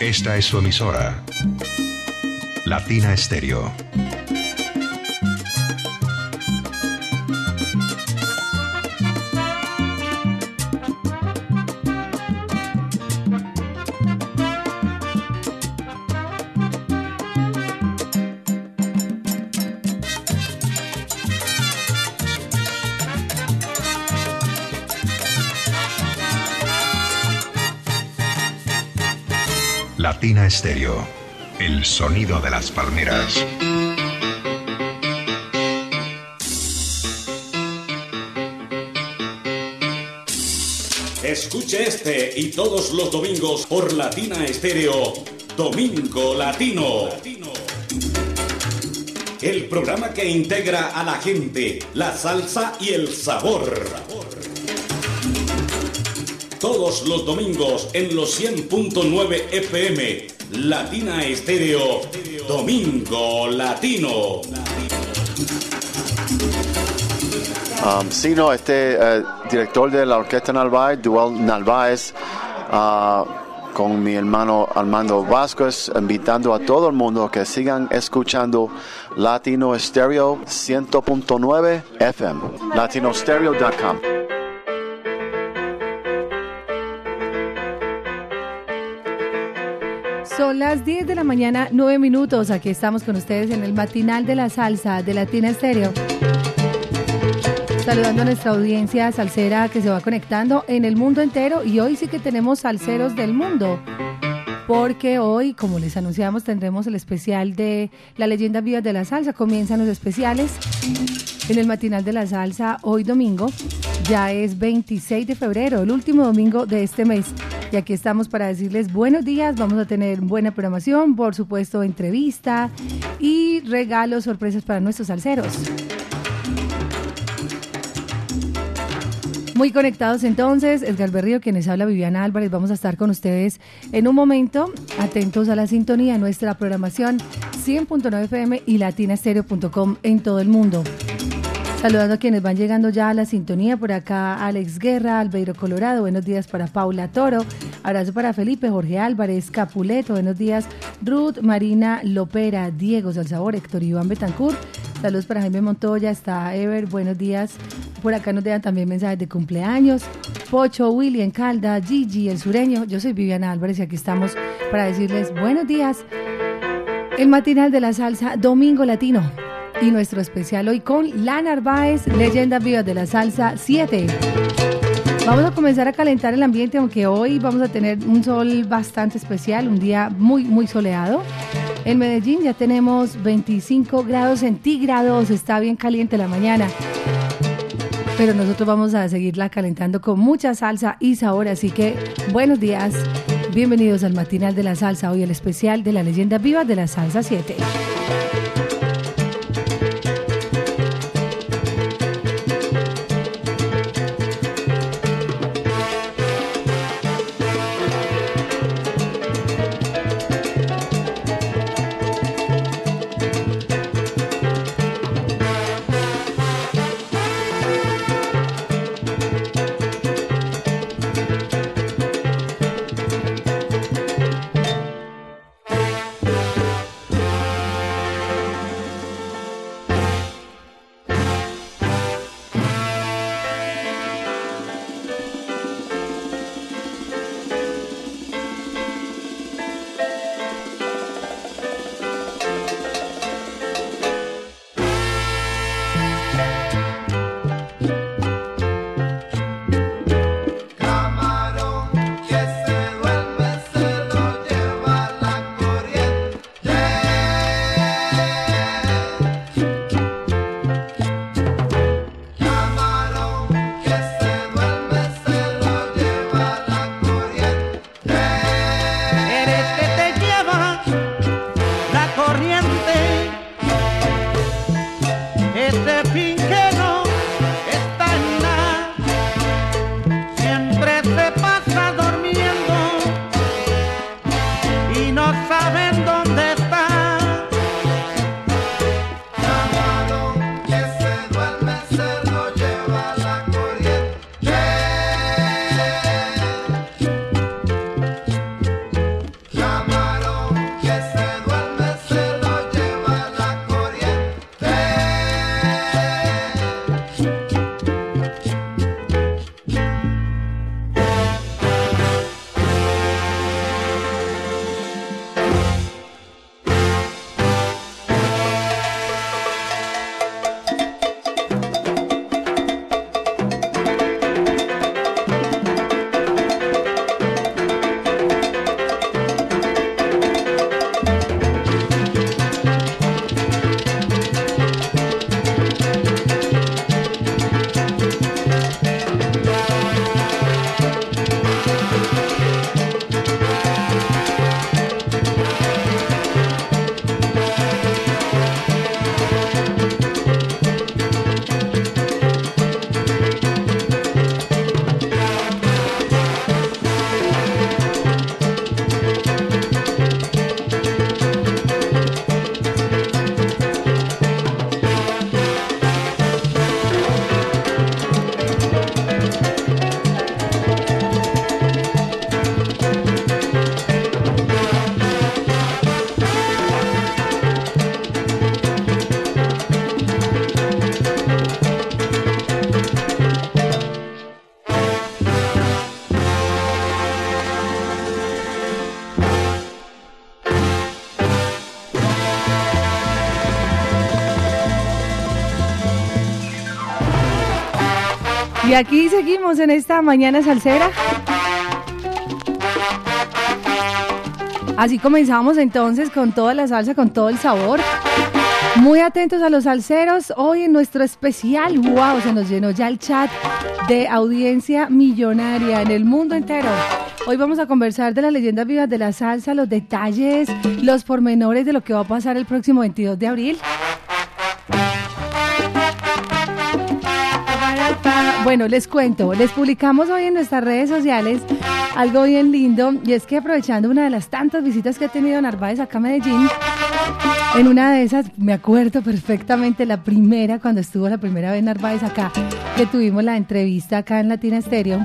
Esta es su emisora. Latina Estéreo. Latina Estéreo. El sonido de las palmeras. Escuche este y todos los domingos por Latina Estéreo. Domingo Latino. El programa que integra a la gente, la salsa y el sabor. Todos los domingos en los 100.9 FM. Latina Estéreo. Domingo Latino. Um, no, este eh, director de la Orquesta Narváez, Dual Narváez, ah, con mi hermano Armando Vázquez, invitando a todo el mundo que sigan escuchando Latino Estéreo 100.9 FM, latinostereo.com. Son las 10 de la mañana, 9 minutos. Aquí estamos con ustedes en el matinal de la salsa de Latina Estéreo. Saludando a nuestra audiencia salsera que se va conectando en el mundo entero. Y hoy sí que tenemos salseros del mundo. Porque hoy, como les anunciamos, tendremos el especial de la leyenda viva de la salsa. Comienzan los especiales en el matinal de la salsa hoy domingo. Ya es 26 de febrero, el último domingo de este mes. Y aquí estamos para decirles buenos días. Vamos a tener buena programación, por supuesto, entrevista y regalos, sorpresas para nuestros salseros. Muy conectados entonces, Edgar Berrío, quienes habla Viviana Álvarez, vamos a estar con ustedes en un momento, atentos a la sintonía nuestra programación 100.9 FM y latinastereo.com en todo el mundo. Saludando a quienes van llegando ya a la sintonía, por acá Alex Guerra, Albeiro Colorado, buenos días para Paula Toro, abrazo para Felipe, Jorge Álvarez, Capuleto, buenos días, Ruth, Marina Lopera, Diego Salsabor, Héctor Iván Betancourt, saludos para Jaime Montoya, está Ever, buenos días, por acá nos dejan también mensajes de cumpleaños, Pocho, William Calda, Gigi, el sureño, yo soy Viviana Álvarez y aquí estamos para decirles buenos días, el matinal de la salsa, Domingo Latino y nuestro especial hoy con La Narváez, Leyendas Vivas de la Salsa 7. Vamos a comenzar a calentar el ambiente, aunque hoy vamos a tener un sol bastante especial, un día muy, muy soleado. En Medellín ya tenemos 25 grados centígrados, está bien caliente la mañana. Pero nosotros vamos a seguirla calentando con mucha salsa y sabor, así que buenos días, bienvenidos al matinal de la salsa, hoy el especial de la leyenda viva de la salsa 7. Aquí seguimos en esta mañana salsera. Así comenzamos entonces con toda la salsa, con todo el sabor. Muy atentos a los salseros. Hoy en nuestro especial, wow, se nos llenó ya el chat de audiencia millonaria en el mundo entero. Hoy vamos a conversar de las leyendas vivas de la salsa, los detalles, los pormenores de lo que va a pasar el próximo 22 de abril. Bueno, les cuento, les publicamos hoy en nuestras redes sociales algo bien lindo y es que aprovechando una de las tantas visitas que ha tenido Narváez acá a Medellín, en una de esas me acuerdo perfectamente la primera, cuando estuvo la primera vez Narváez acá, que tuvimos la entrevista acá en Latina Estéreo.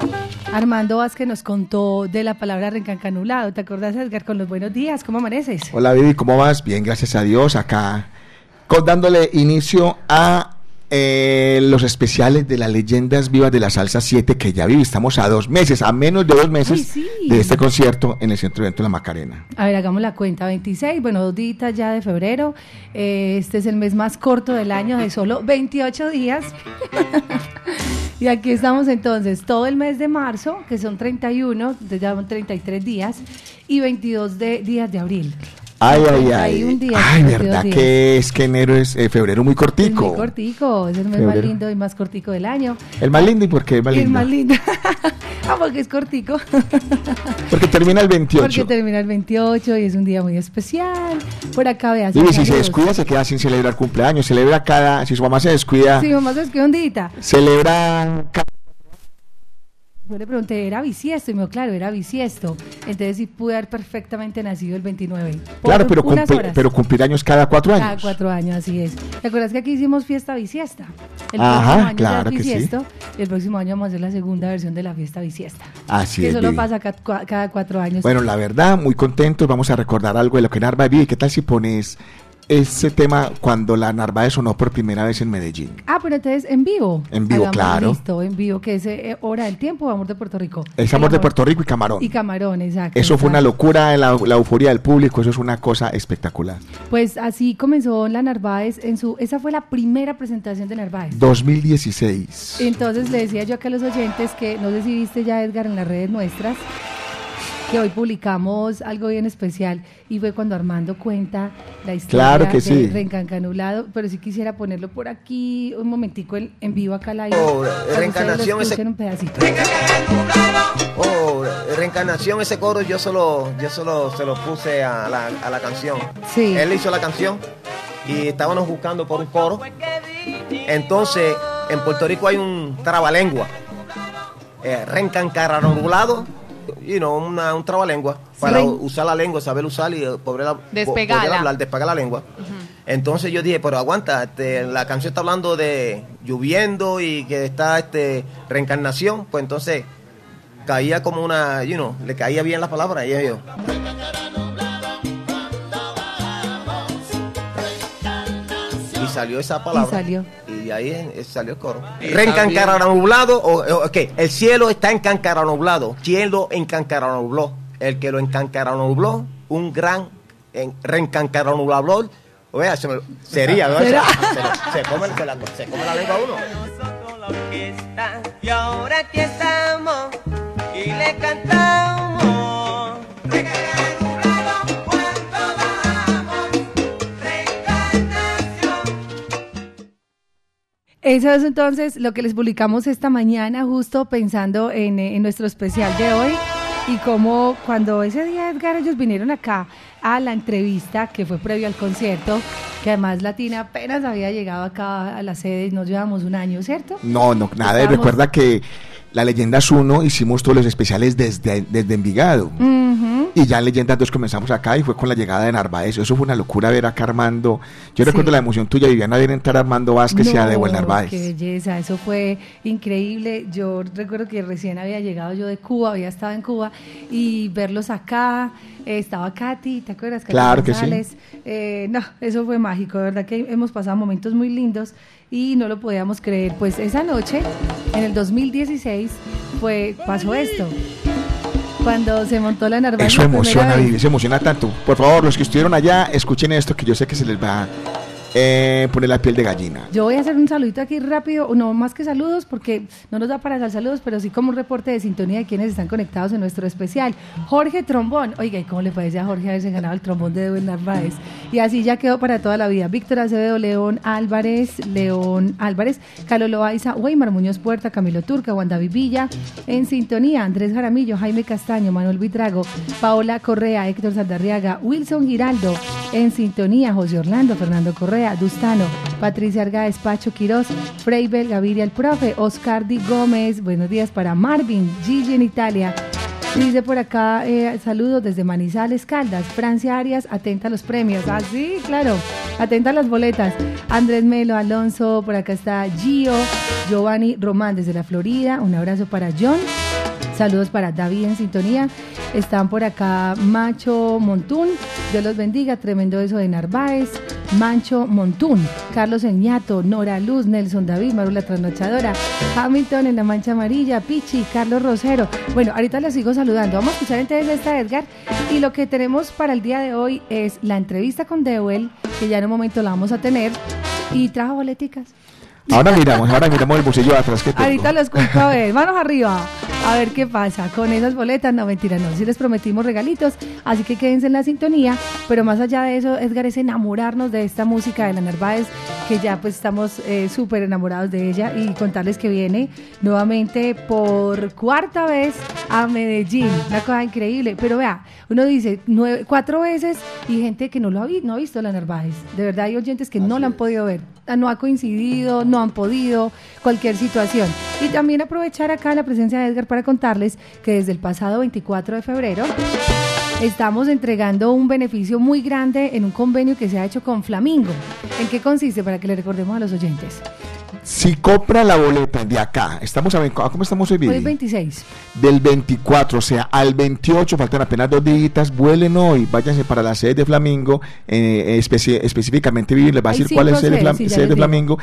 Armando Vázquez nos contó de la palabra rencancanulado. ¿Te acuerdas, Edgar, con los buenos días? ¿Cómo amaneces? Hola, Vivi, ¿cómo vas? Bien, gracias a Dios. Acá dándole inicio a eh, los especiales de las leyendas vivas de la salsa 7 que ya viví. Estamos a dos meses, a menos de dos meses de este concierto en el Centro de Evento de la Macarena. A ver, hagamos la cuenta. 26, bueno, dos días ya de febrero. Eh, este es el mes más corto del año, de solo 28 días. y aquí estamos entonces, todo el mes de marzo, que son 31, ya 33 días, y 22 de, días de abril. Ay, ay, ay. ay, verdad que es que enero es eh, febrero muy cortico. muy cortico, es el mes más lindo y más cortico del año. El más lindo y por qué es más lindo. El más lindo. ah, porque es cortico. porque termina el 28. Porque termina el 28 y es un día muy especial. Por acá veas. Y si se descuida se queda sin celebrar cumpleaños, celebra cada, si su mamá se descuida. Si su mamá se descuida un día. Celebra cada yo le pregunté, ¿era bisiesto? Y me dijo, claro, era bisiesto. Entonces sí pude haber perfectamente nacido el 29. Claro, pero, pero cumplir años cada cuatro años. Cada cuatro años, así es. ¿Te acuerdas que aquí hicimos fiesta bisiesta? El Ajá, año claro que sí. Y el próximo año vamos a hacer la segunda versión de la fiesta bisiesta. Así es. Eso lo pasa cada, cuatro años. Bueno, la verdad, muy contentos. Vamos a recordar algo de lo que Narva vive. ¿Qué tal si pones ese tema cuando la Narváez sonó por primera vez en Medellín. Ah, pero entonces en vivo. En vivo, claro. Listo, en vivo, que es eh, Hora del Tiempo, Amor de Puerto Rico. Es Amor, de Puerto Rico y Camarón. Y Camarón, exacto. Eso fue una locura, la, la, euforia del público, eso es una cosa espectacular. Pues así comenzó la Narváez en su, esa fue la primera presentación de Narváez. 2016. Entonces le decía yo acá a los oyentes que, no sé si viste ya Edgar en las redes nuestras, que hoy publicamos algo bien especial y fue cuando Armando cuenta la historia claro que de sí. Reencancanulado, pero si quisiera ponerlo por aquí un momentico en, vivo acá la oh, reencarnación ese un pedacito. Oh, reencarnación ese coro yo solo yo solo se lo puse a la, a la canción. Sí. Él hizo la canción y estábamos buscando por un coro. Entonces, en Puerto Rico hay un trabalengua. Eh, reencancararulado you know, una, un trabalengua para usar la lengua, saber usar y eh, poder, hablar, despegar la lengua. Entonces yo dije, pero aguanta, este, la canción está hablando de lloviendo y que está este reencarnación, pues entonces caía como una, you know, le caía bien las palabras y yo. Y salió esa palabra. Y salió y ahí salió el coro. nublado, o, ok, el cielo está nublado, cielo nubló, el que lo nubló, un gran en, nublado, vea, se sería, ¿no? Se, se, come, se, la, se come la lengua uno. Y ahora aquí estamos y le cantamos. Eso es entonces lo que les publicamos esta mañana, justo pensando en, en nuestro especial de hoy y cómo cuando ese día Edgar ellos vinieron acá a la entrevista que fue previo al concierto, que además Latina apenas había llegado acá a la sede y nos llevamos un año, ¿cierto? No, no, nada, recuerda que la Leyendas 1 hicimos todos los especiales desde, desde Envigado. Y ya en Leyendas 2 comenzamos acá y fue con la llegada de Narváez. Eso fue una locura ver acá Armando. Yo recuerdo la emoción tuya, Viviana, ver entrar Armando Vázquez y a de Narváez. Qué belleza, eso fue increíble. Yo recuerdo que recién había llegado yo de Cuba, había estado en Cuba y verlos acá. Eh, estaba Katy, ¿te acuerdas? claro que sí. Eh, no, eso fue mágico, de verdad que hemos pasado momentos muy lindos y no lo podíamos creer. Pues esa noche, en el 2016, fue, pasó esto. Cuando se montó la Narváez. Eso emociona, Vivi, se emociona tanto. Por favor, los que estuvieron allá, escuchen esto que yo sé que se les va eh, pone la piel de gallina. Yo voy a hacer un saludito aquí rápido, no más que saludos, porque no nos da para dar saludos, pero sí como un reporte de sintonía de quienes están conectados en nuestro especial. Jorge Trombón, oiga, ¿y cómo le parece a Jorge haberse ganado el trombón de Edwin Narváez? Y así ya quedó para toda la vida. Víctor Acevedo, León Álvarez, León Álvarez, Carlos Loaiza, Weimar Muñoz Puerta, Camilo Turca, Wanda Vivilla, en sintonía, Andrés Jaramillo, Jaime Castaño, Manuel Vitrago, Paola Correa, Héctor Saldarriaga, Wilson Giraldo, en sintonía, José Orlando, Fernando Correa, Dustano, Patricia Argaez, Pacho Quiroz, Freibel, Gaviria el Profe, Oscar Di Gómez, buenos días para Marvin, Gigi en Italia. Dice por acá, eh, saludos desde Manizales, Caldas, Francia Arias, atenta a los premios. Ah, sí, claro, atenta a las boletas. Andrés Melo, Alonso, por acá está Gio, Giovanni Román desde la Florida, un abrazo para John. Saludos para David en sintonía. Están por acá Macho Montún. Dios los bendiga. Tremendo eso de Narváez. Mancho Montún. Carlos Eñato. Nora Luz. Nelson David. Marula Trasnochadora. Hamilton en la mancha amarilla. Pichi. Carlos Rosero. Bueno, ahorita les sigo saludando. Vamos a escuchar entonces esta Edgar. Y lo que tenemos para el día de hoy es la entrevista con Dewell, que ya en un momento la vamos a tener. Y trajo boleticas. Ahora miramos, ahora miramos el bolsillo de atrás que tengo. Ahorita los escucho a ver, manos arriba. A ver qué pasa con esas boletas. No, mentira, no. Sí les prometimos regalitos, así que quédense en la sintonía. Pero más allá de eso, Edgar, es enamorarnos de esta música de la Narváez, que ya pues estamos eh, súper enamorados de ella y contarles que viene nuevamente por cuarta vez a Medellín. Una cosa increíble. Pero vea, uno dice nueve, cuatro veces y gente que no lo ha, vi- no ha visto la Narváez. De verdad hay oyentes que no la han podido ver. No ha coincidido, no han podido, cualquier situación. Y también aprovechar acá la presencia de Edgar para contarles que desde el pasado 24 de febrero estamos entregando un beneficio muy grande en un convenio que se ha hecho con Flamingo. ¿En qué consiste? Para que le recordemos a los oyentes. Si compra la boleta de acá, estamos a, ver- ¿cómo estamos hoy, Hoy Vivi? es 26. Del 24, o sea, al 28, faltan apenas dos días, vuelen hoy, váyanse para la sede de Flamingo, eh, especi- específicamente Vivi les va a decir cuál es sede, Flam- sí, sede de. Flamingo,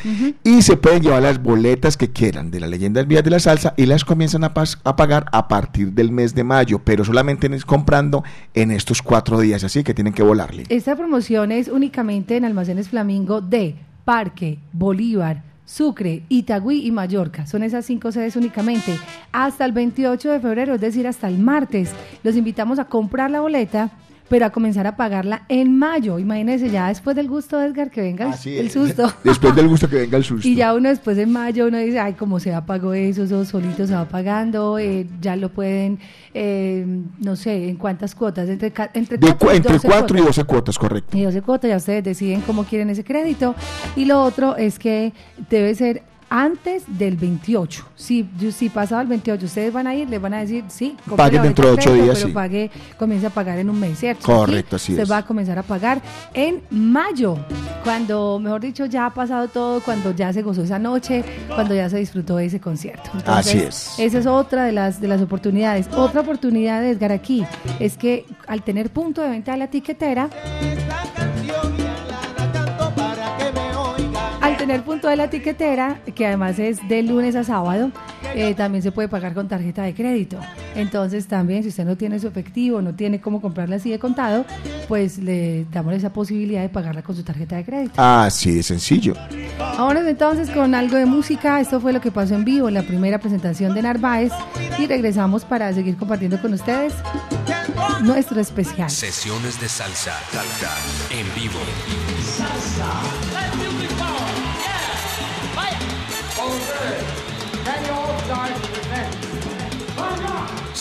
y se pueden llevar las boletas que quieran de la leyenda del Vía de la Salsa y las comienzan a, a pagar a partir del mes de mayo, pero solamente es comprando en estos cuatro días, así que tienen que volarle. Esta promoción es únicamente en Almacenes Flamingo de Parque, Bolívar, Sucre, Itagüí y Mallorca. Son esas cinco sedes únicamente. Hasta el 28 de febrero, es decir, hasta el martes. Los invitamos a comprar la boleta, pero a comenzar a pagarla en mayo. Imagínense ya después del gusto, Edgar, que venga el- Así el es. susto. Después del gusto que venga el susto. Y ya uno después de mayo, uno dice, ay, como se apagó eso, eso solito se va pagando, eh, ya lo pueden, eh, no sé, en cuántas cuotas, entre, entre, De cuatro cu- y entre 12 4 y cuotas. 12 cuotas, correcto. Y 12 cuotas, ya ustedes deciden cómo quieren ese crédito. Y lo otro es que debe ser antes del 28. Si, si pasado el 28 ustedes van a ir, les van a decir, sí, Paguen dentro de boleta ocho crédito, días, Pero sí. pague, comience a pagar en un mes, ¿cierto? Correcto, Aquí así se es. va a comenzar a pagar en mayo, cuando, mejor dicho, ya ha pasado todo, cuando ya se gozó esa noche, cuando ya se disfrutó de ese concierto. Así es. Esa es otra de las, de las oportunidades. Otra oportunidad de Edgar aquí es que al tener punto de venta de la tiquetera, al tener punto de la tiquetera, que además es de lunes a sábado, eh, también se puede pagar con tarjeta de crédito. Entonces también, si usted no tiene su efectivo, no tiene cómo comprarla así de contado, pues le damos esa posibilidad de pagarla con su tarjeta de crédito. Así de sencillo. Vámonos entonces con algo de música. Esto fue lo que pasó en vivo en la primera presentación de Narváez y regresamos para seguir compartiendo con ustedes nuestro especial. Sesiones de salsa. Salsa. En vivo.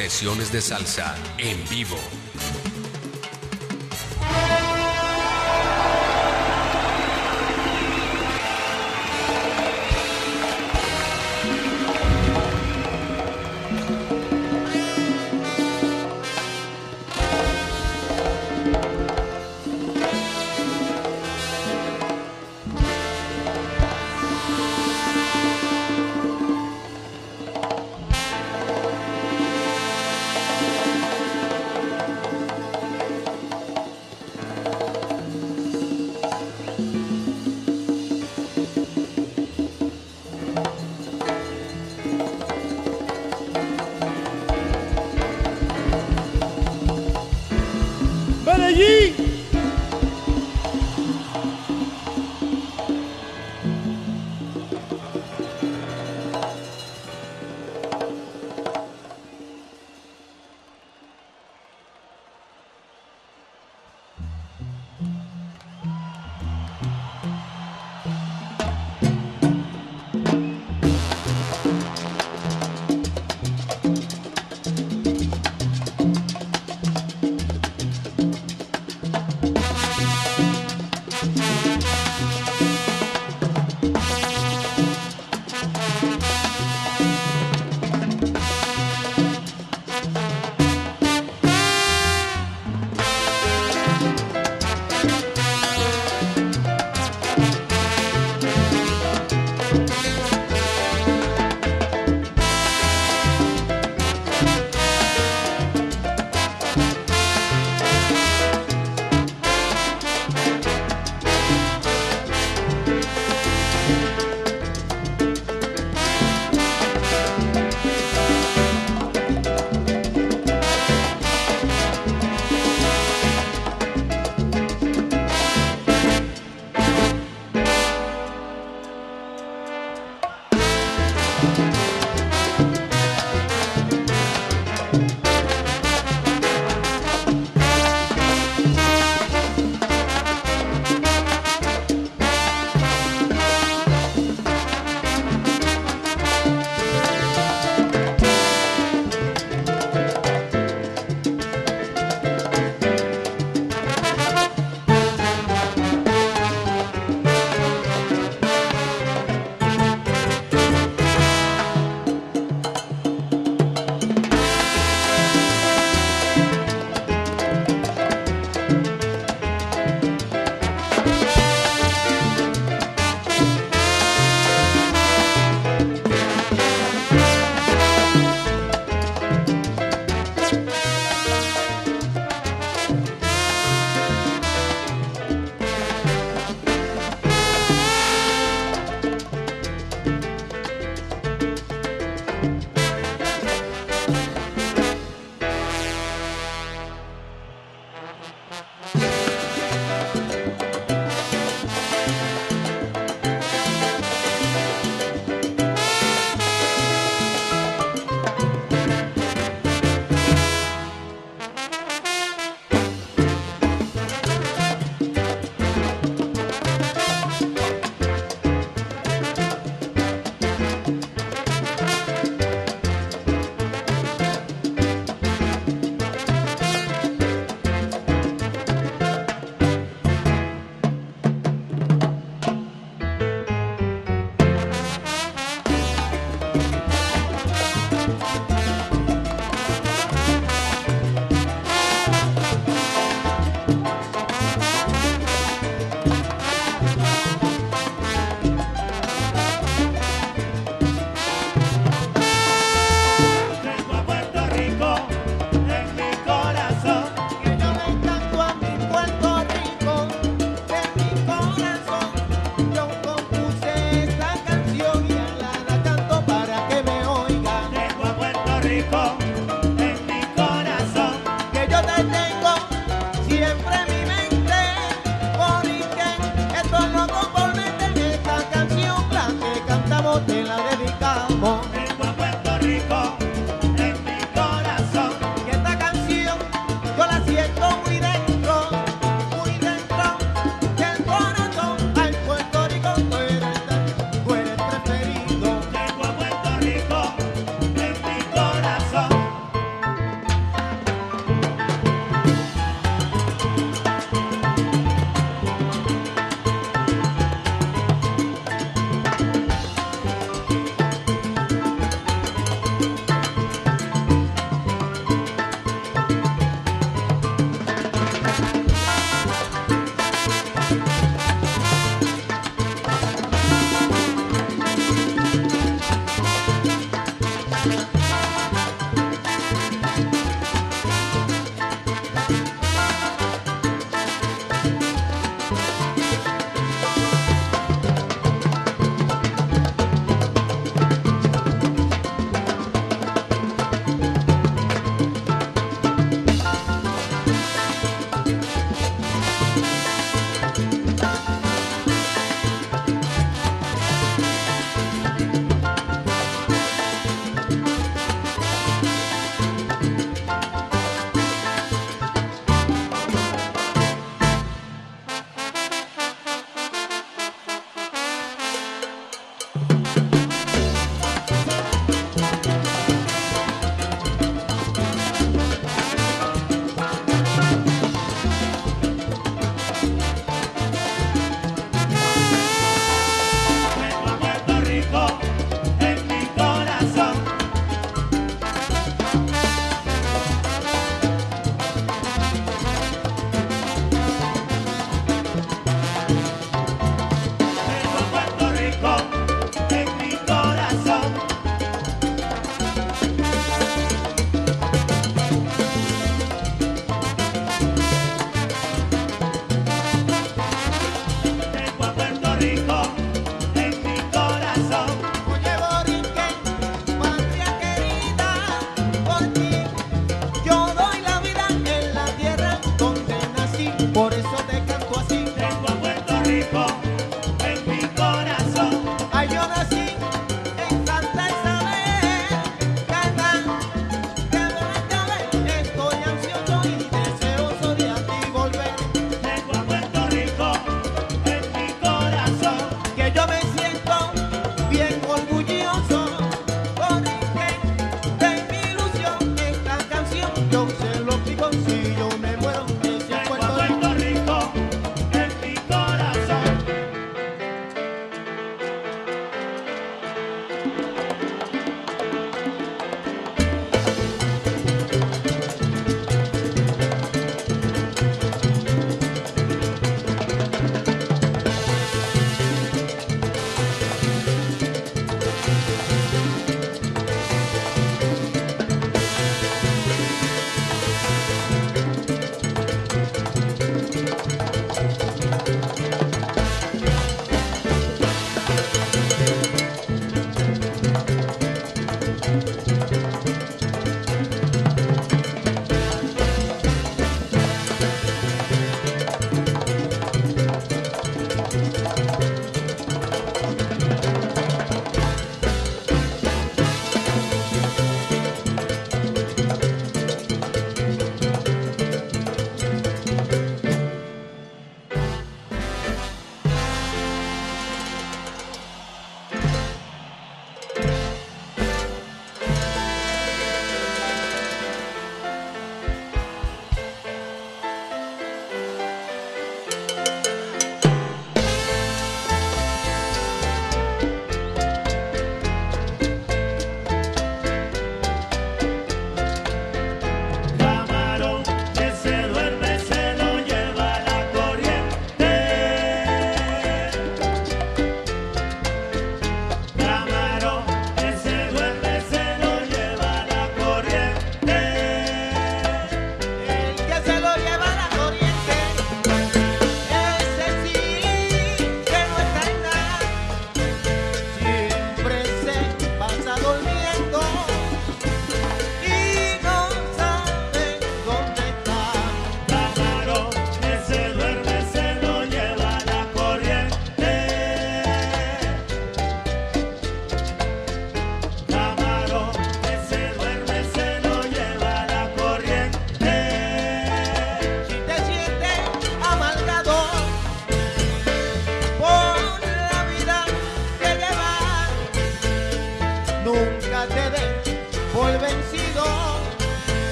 Sesiones de salsa. En vivo.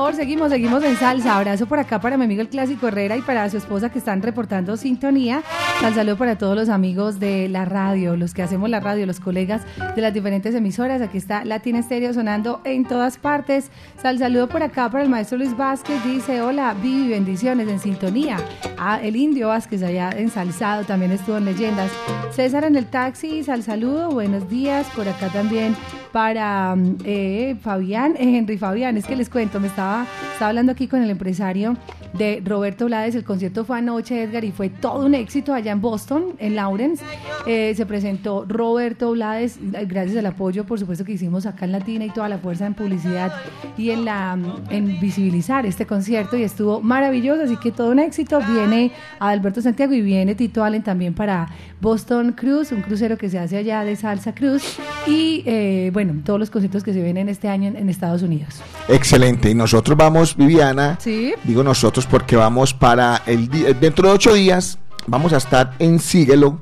Sabor. Seguimos, seguimos en salsa. Abrazo por acá para mi amigo el Clásico Herrera y para su esposa que están reportando sintonía. Sal saludo para todos los amigos de la radio, los que hacemos la radio, los colegas de las diferentes emisoras. Aquí está Latina Estéreo sonando en todas partes. Sal saludo por acá para el maestro Luis Vázquez. Dice, hola, Vivi, bendiciones en sintonía. Ah, el Indio Vázquez allá ensalzado también estuvo en Leyendas. César en el taxi, sal saludo, buenos días. Por acá también para mm, eh, Fabián, eh, Henry Fabián, es que les cuento, me estaba, estaba hablando aquí con el empresario de Roberto Blades, el concierto fue anoche, Edgar, y fue todo un éxito allá en Boston, en Lawrence, eh, se presentó Roberto Blades, gracias al apoyo, por supuesto, que hicimos acá en Latina y toda la fuerza en publicidad y en, la, en visibilizar este concierto, y estuvo maravilloso, así que todo un éxito, viene Alberto Santiago y viene Tito Allen también para Boston Cruise, un crucero que se hace allá de Salsa Cruz, y bueno, bueno, todos los conciertos que se vienen este año en, Estados Unidos. Excelente. Y nosotros vamos, Viviana. Sí. Digo nosotros porque vamos para el dentro de ocho días vamos a estar en Síguelo.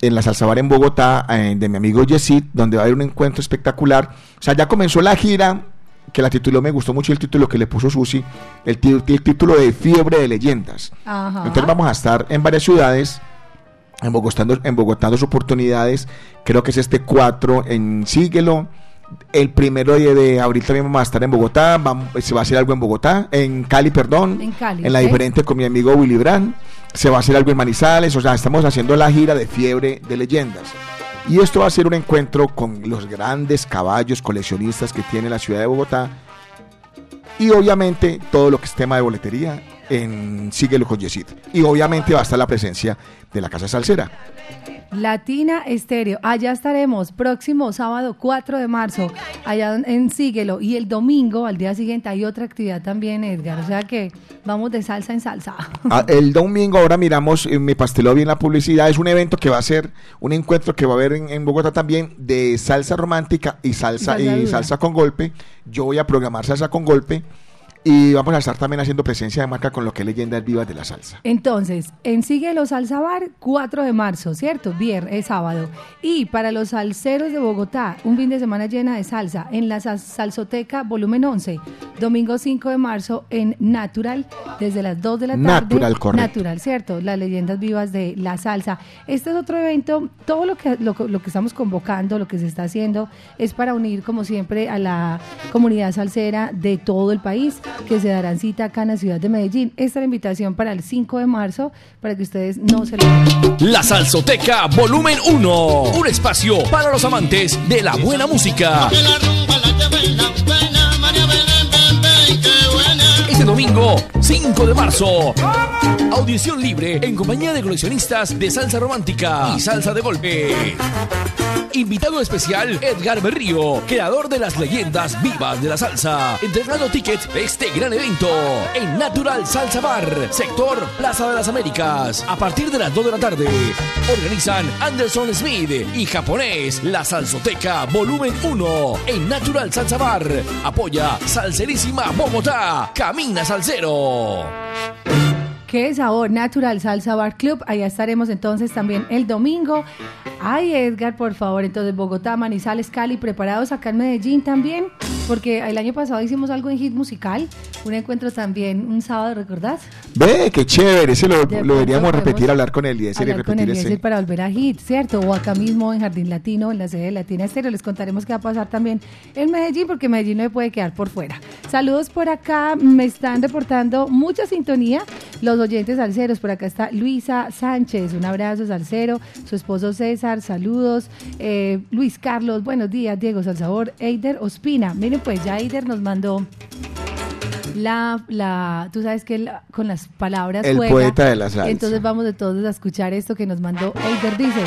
En la Salsa Bar en Bogotá, eh, de mi amigo Yesid, donde va a haber un encuentro espectacular. O sea, ya comenzó la gira, que la tituló, me gustó mucho el título que le puso Susi, el, el título de Fiebre de Leyendas. Entonces vamos a estar en varias ciudades en Bogotá, en Bogotá dos oportunidades, creo que es este 4 en Síguelo. El primero de, abril también vamos a estar en Bogotá, vamos, se va a hacer algo en Bogotá, en Cali, perdón, en, Cali, en la diferente con mi amigo Willy Brand, se va a hacer algo en Manizales, o sea, estamos haciendo la gira de fiebre de leyendas. Y esto va a ser un encuentro con los grandes caballos coleccionistas que tiene la ciudad de Bogotá. Y obviamente todo lo que es tema de boletería en Síguelo con Yesid. Y obviamente va a estar la presencia de la Casa Salsera. Latina Estéreo, allá estaremos próximo sábado 4 de marzo, allá en Síguelo. Y el domingo, al día siguiente, hay otra actividad también, Edgar. O sea que vamos de salsa en salsa. Ah, el domingo, ahora miramos, eh, me pasteló bien la publicidad, es un evento que va a ser un encuentro que va a haber en, Bogotá también de salsa romántica y salsa, y salsa con golpe. Yo voy a programar salsa con golpe y vamos a estar también haciendo presencia de marca con lo que es Leyendas Vivas de la Salsa. Entonces, en Síguelo Salsa Bar, 4 de marzo, ¿cierto? Viernes, es sábado. Y para los salseros de Bogotá, un fin de semana llena de salsa en la Salsoteca Volumen 11, domingo 5 de marzo en Natural, desde las 2 de la tarde. Natural, correcto. Natural, ¿cierto? Las Leyendas Vivas de la Salsa. Este es otro evento, todo lo que, lo, lo que estamos convocando, lo que se está haciendo, es para unir, como siempre, a la comunidad salsera de todo el país que se darán cita acá en la ciudad de Medellín. Esta es la invitación para el 5 de marzo para que ustedes no se lo La Salsoteca Volumen 1, un espacio para los amantes de la buena música. Este domingo, 5 de marzo. Audición libre en compañía de coleccionistas de salsa romántica y salsa de golpe. Invitado especial Edgar Berrío, creador de las leyendas vivas de la salsa, entregando tickets de este gran evento en Natural Salsa Bar, sector Plaza de las Américas, a partir de las 2 de la tarde. Organizan Anderson Smith y Japonés, la Salsoteca Volumen 1 en Natural Salsa Bar. Apoya Salserísima Bogotá. Camina Salsero. Qué sabor, Natural Salsa Bar Club. Allá estaremos entonces también el domingo. Ay, Edgar, por favor. Entonces, Bogotá, Manizales, Cali, preparados acá en Medellín también. Porque el año pasado hicimos algo en Hit Musical. Un encuentro también un sábado, ¿recordás? Ve, qué chévere. Ese lo, deberíamos repetir, hablar con él y hablar con el para volver a Hit, ¿cierto? O acá mismo en Jardín Latino, en la sede de Latina Estéreo. Les contaremos qué va a pasar también en Medellín, porque Medellín no me puede quedar por fuera. Saludos por acá. Me están reportando mucha sintonía los oyentes salseros. Por acá está Luisa Sánchez, un abrazo salsero, su esposo César, saludos. Eh, Luis Carlos, buenos días, Diego Salsabor, Eider Ospina. Miren, pues ya Eider nos mandó la, la, tú sabes que con las palabras el poeta de la salsa. Entonces vamos de todos a escuchar esto que nos mandó Eider. Dice,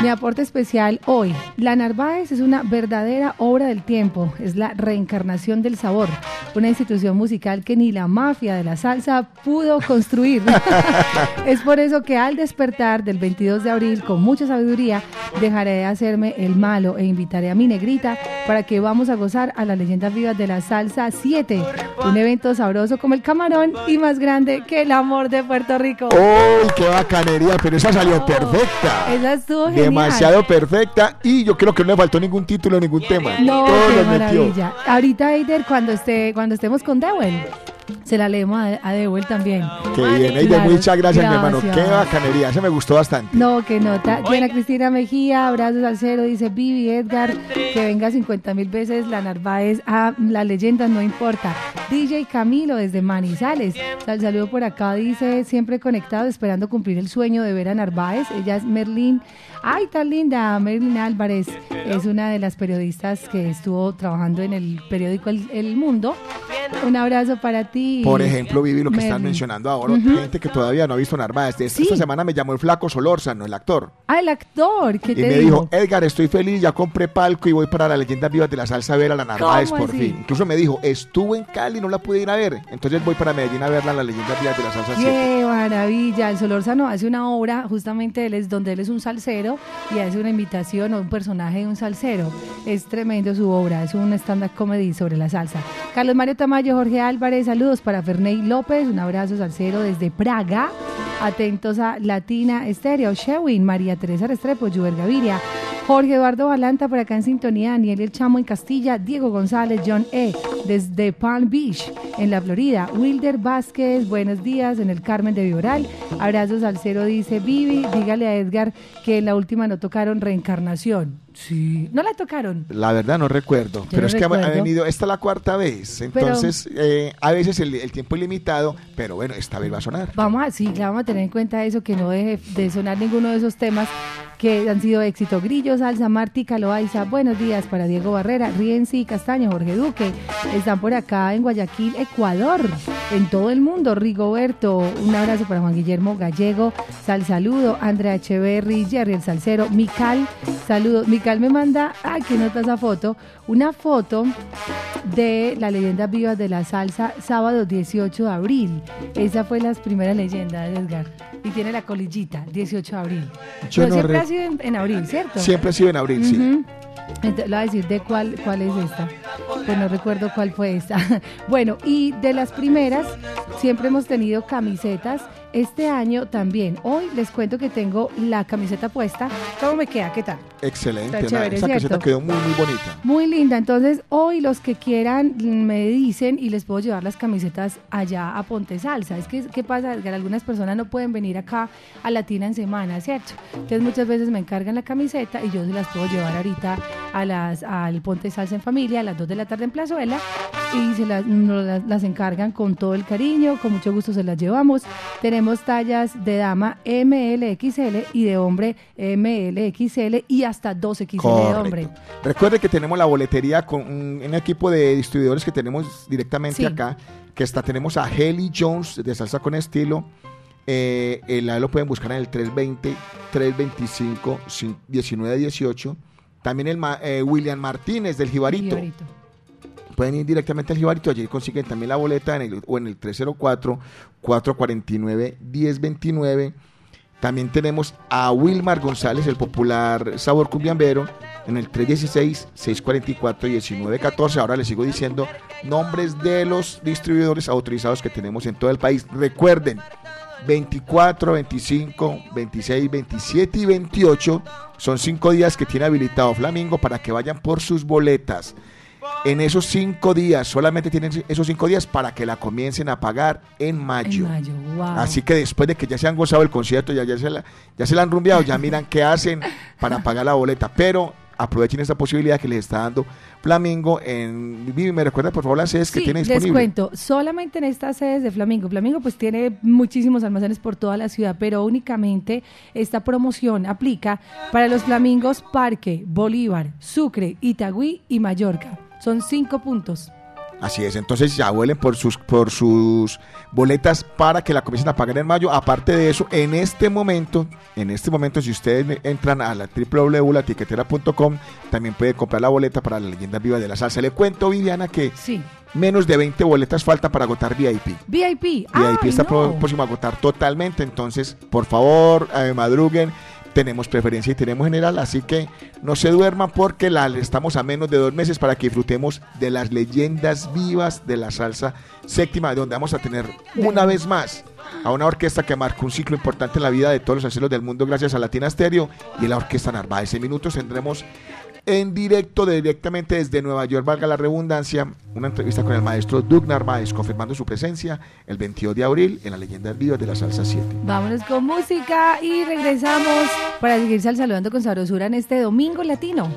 mi aporte especial hoy. La Narváez es una verdadera obra del tiempo, es la reencarnación del sabor, una institución musical que ni la mafia de la salsa pudo construir. es por eso que al despertar del 22 de abril, con mucha sabiduría, dejaré de hacerme el malo e invitaré a mi negrita para que vamos a gozar a las leyendas vivas de la salsa 7, un evento sabroso como el camarón y más grande que el amor de Puerto Rico. ¡Uy, qué bacanería! Pero esa salió perfecta. Esa estuvo genial demasiado perfecta y yo creo que no le faltó ningún título, ningún tema. No, Todos qué metió. Ahorita, Eider, cuando, esté, cuando estemos con Dewell, se la leemos a, a Dewell también. Qué bien, Eider, Claro, muchas gracias, mi hermano. Qué bacanería, ese me gustó bastante. No, que nota. Diana Cristina Mejía, abrazos al cero, dice Vivi, Edgar, que venga 50 mil veces la Narváez a las leyendas, no importa. DJ Camilo desde Manizales, Sal- saludo por acá, dice, siempre conectado, esperando cumplir el sueño de ver a Narváez. Ella es Merlín. Ay, tan linda, Merlín Álvarez, es una de las periodistas que estuvo trabajando en el periódico El, El Mundo. Un abrazo para ti. Por ejemplo, Vivi, lo que están mencionando ahora, gente que todavía no ha visto Narváez. Sí. esta semana me llamó el flaco Solórzano, el actor. Ah, el actor, ¿qué Y te me dijo? dijo, Edgar, estoy feliz, ya compré palco y voy para la leyenda viva de la salsa a ver a la Narváez ¿Cómo por así? fin. Incluso me dijo, estuve en Cali, no la pude ir a ver. Entonces voy para Medellín a verla, la leyenda viva de la salsa 7. Qué maravilla. El Solórzano hace una obra, justamente él es donde él es un salsero y hace una invitación o un personaje de un salsero. Es tremendo su obra, es un stand-up comedy sobre la salsa. Carlos Mario Tamayo, Jorge Álvarez, saludos para Ferney López, un abrazo salsero desde Praga. Atentos a Latina Estéreo, Shewin, María Teresa Restrepo, Juber Gaviria, Jorge Eduardo Balanta por acá en sintonía, Daniel El Chamo en Castilla, Diego González, John E. desde Palm Beach en la Florida, Wilder Vázquez, buenos días en el Carmen de Viboral, abrazos al dice Vivi, dígale a Edgar que en la última no tocaron reencarnación. Sí, no la tocaron. La verdad no recuerdo, pero no es que ha- venido, esta es la cuarta vez, entonces eh, a veces el, el tiempo es limitado, pero bueno, esta vez va a sonar. Vamos a, sí, claro, vamos a tener en cuenta eso, que no deje de sonar ninguno de esos temas que han sido éxito. Grillo, Salsa, Marti, Caloaiza, buenos días para Diego Barrera, Rienzi, Castaño, Jorge Duque. Están por acá en Guayaquil, Ecuador, en todo el mundo. Rigoberto, un abrazo para Juan Guillermo Gallego, Sal Saludo, Andrea Echeverry, Jerry el Salcero, Mical, saludos. Mical me manda, ay, que nota esa foto, una foto de la leyenda viva de la salsa, sábado 18 de abril. Esa fue las primeras leyendas de Edgar. Y tiene la colillita, 18 de abril. Yo Pero no siempre re- ha sido en, en abril, ¿cierto? Siempre ha sido en abril, sí. Entonces, le voy a decir de cuál, cuál es esta. Pues no recuerdo cuál fue esta. bueno, y de las primeras, siempre hemos tenido camisetas. Este año también. Hoy les cuento que tengo la camiseta puesta. ¿Cómo me queda? ¿Qué tal? Excelente, Está chévere, esa ¿cierto? caseta quedó muy, muy bonita. Muy linda. Entonces, hoy los que quieran me dicen y les puedo llevar las camisetas allá a Ponte Salsa. Es que, ¿qué pasa? Edgar? Algunas personas no pueden venir acá a Latina en semana, ¿cierto? Entonces, muchas veces me encargan la camiseta y yo se las puedo llevar ahorita a las, al Ponte Salsa en familia a las 2 de la tarde en Plazuela y se las, las, las encargan con todo el cariño, con mucho gusto se las llevamos. Tenemos tallas de dama MLXL y de hombre MLXL y hasta 2XL de hombre. Correcto. Recuerde que tenemos la boletería con un, un equipo de distribuidores que tenemos directamente Sí. acá, que está, tenemos a Helly Jones de Salsa con Estilo. Eh, el ahí lo pueden buscar en el 320 325 cin- 1918. También el eh, William Martínez del Jibarito. Jibarito. Pueden ir directamente al Jibarito, allí consiguen también la boleta en el, o en el 304-449-1029. También tenemos a Wilmar González, el popular sabor cumbiambero, en el 316-644-1914. Ahora les sigo diciendo nombres de los distribuidores autorizados que tenemos en todo el país. Recuerden, 24, 25, 26, 27 y 28 son cinco días que tiene habilitado Flamingo para que vayan por sus boletas. En esos cinco días, solamente tienen esos cinco días para que la comiencen a pagar en mayo. En mayo, wow. Así que después de que ya se han gozado el concierto, ya, ya, se, la, ya se la han rumbeado, ya miran qué hacen para pagar la boleta. Pero aprovechen esta posibilidad que les está dando Flamingo. En, Vivi, ¿Me recuerda por favor las sedes que Sí, tiene les disponible? cuento, solamente en estas sedes de Flamingo. Flamingo pues tiene muchísimos almacenes por toda la ciudad, pero únicamente esta promoción aplica para los Flamingos Parque, Bolívar, Sucre, Itagüí y Mallorca. Son cinco puntos. Así es, entonces ya vuelen por sus, por sus boletas para que la comiencen a pagar en mayo. Aparte de eso, en este momento, en este momento, si ustedes entran a la www.latiquetera.com, también pueden comprar la boleta para la leyenda viva de la salsa. Le cuento, Viviana, que Sí. menos de 20 boletas faltan para agotar VIP. VIP. VIP Ay, está no. próximo a agotar totalmente, entonces, por favor, eh, madruguen. Tenemos preferencia y tenemos general, así que no se duerman porque la, estamos a menos de dos meses para que disfrutemos de las leyendas vivas de la salsa séptima, donde vamos a tener una vez más a una orquesta que marcó un ciclo importante en la vida de todos los salseros del mundo gracias a Latina Stereo y la Orquesta Narváez. En minutos tendremos en directo, directamente desde Nueva York, valga la redundancia, una entrevista con el maestro Doug Narváez, confirmando su presencia el 22 de abril en la Leyenda Viva de la Salsa 7. Vámonos con música y regresamos para seguir saludando con sabrosura en este domingo latino.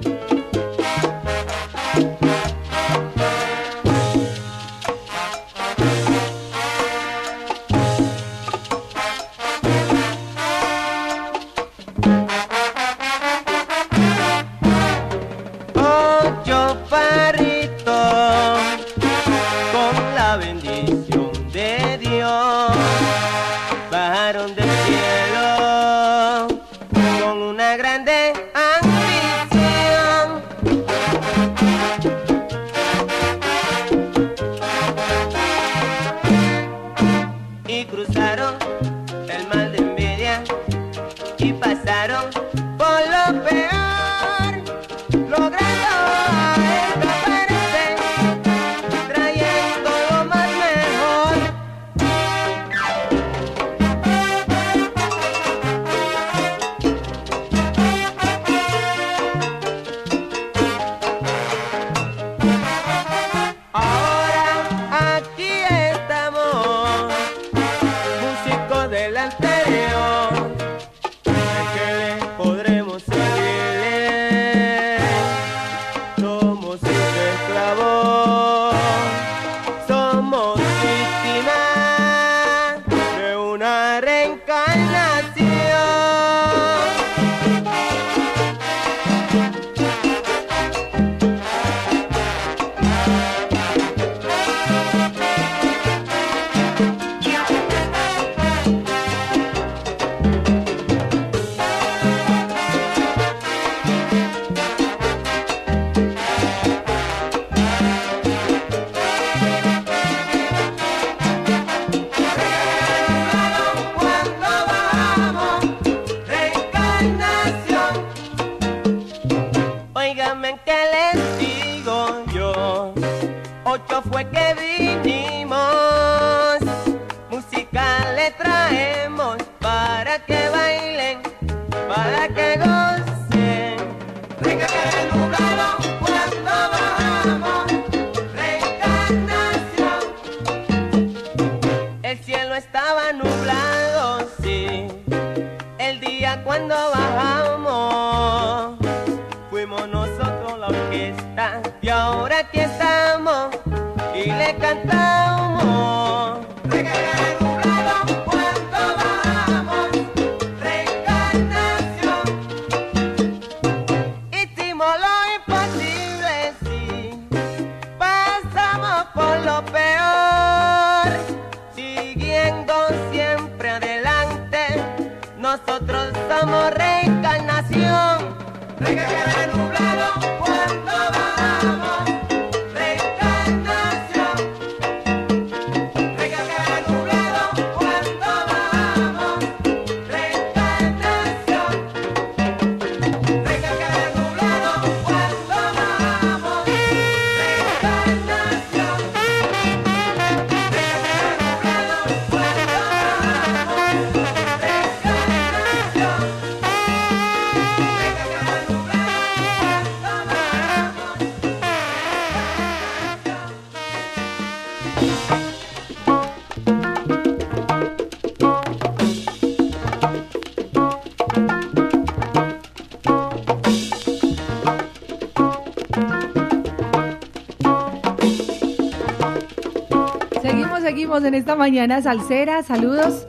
En esta mañana salsera. Saludos.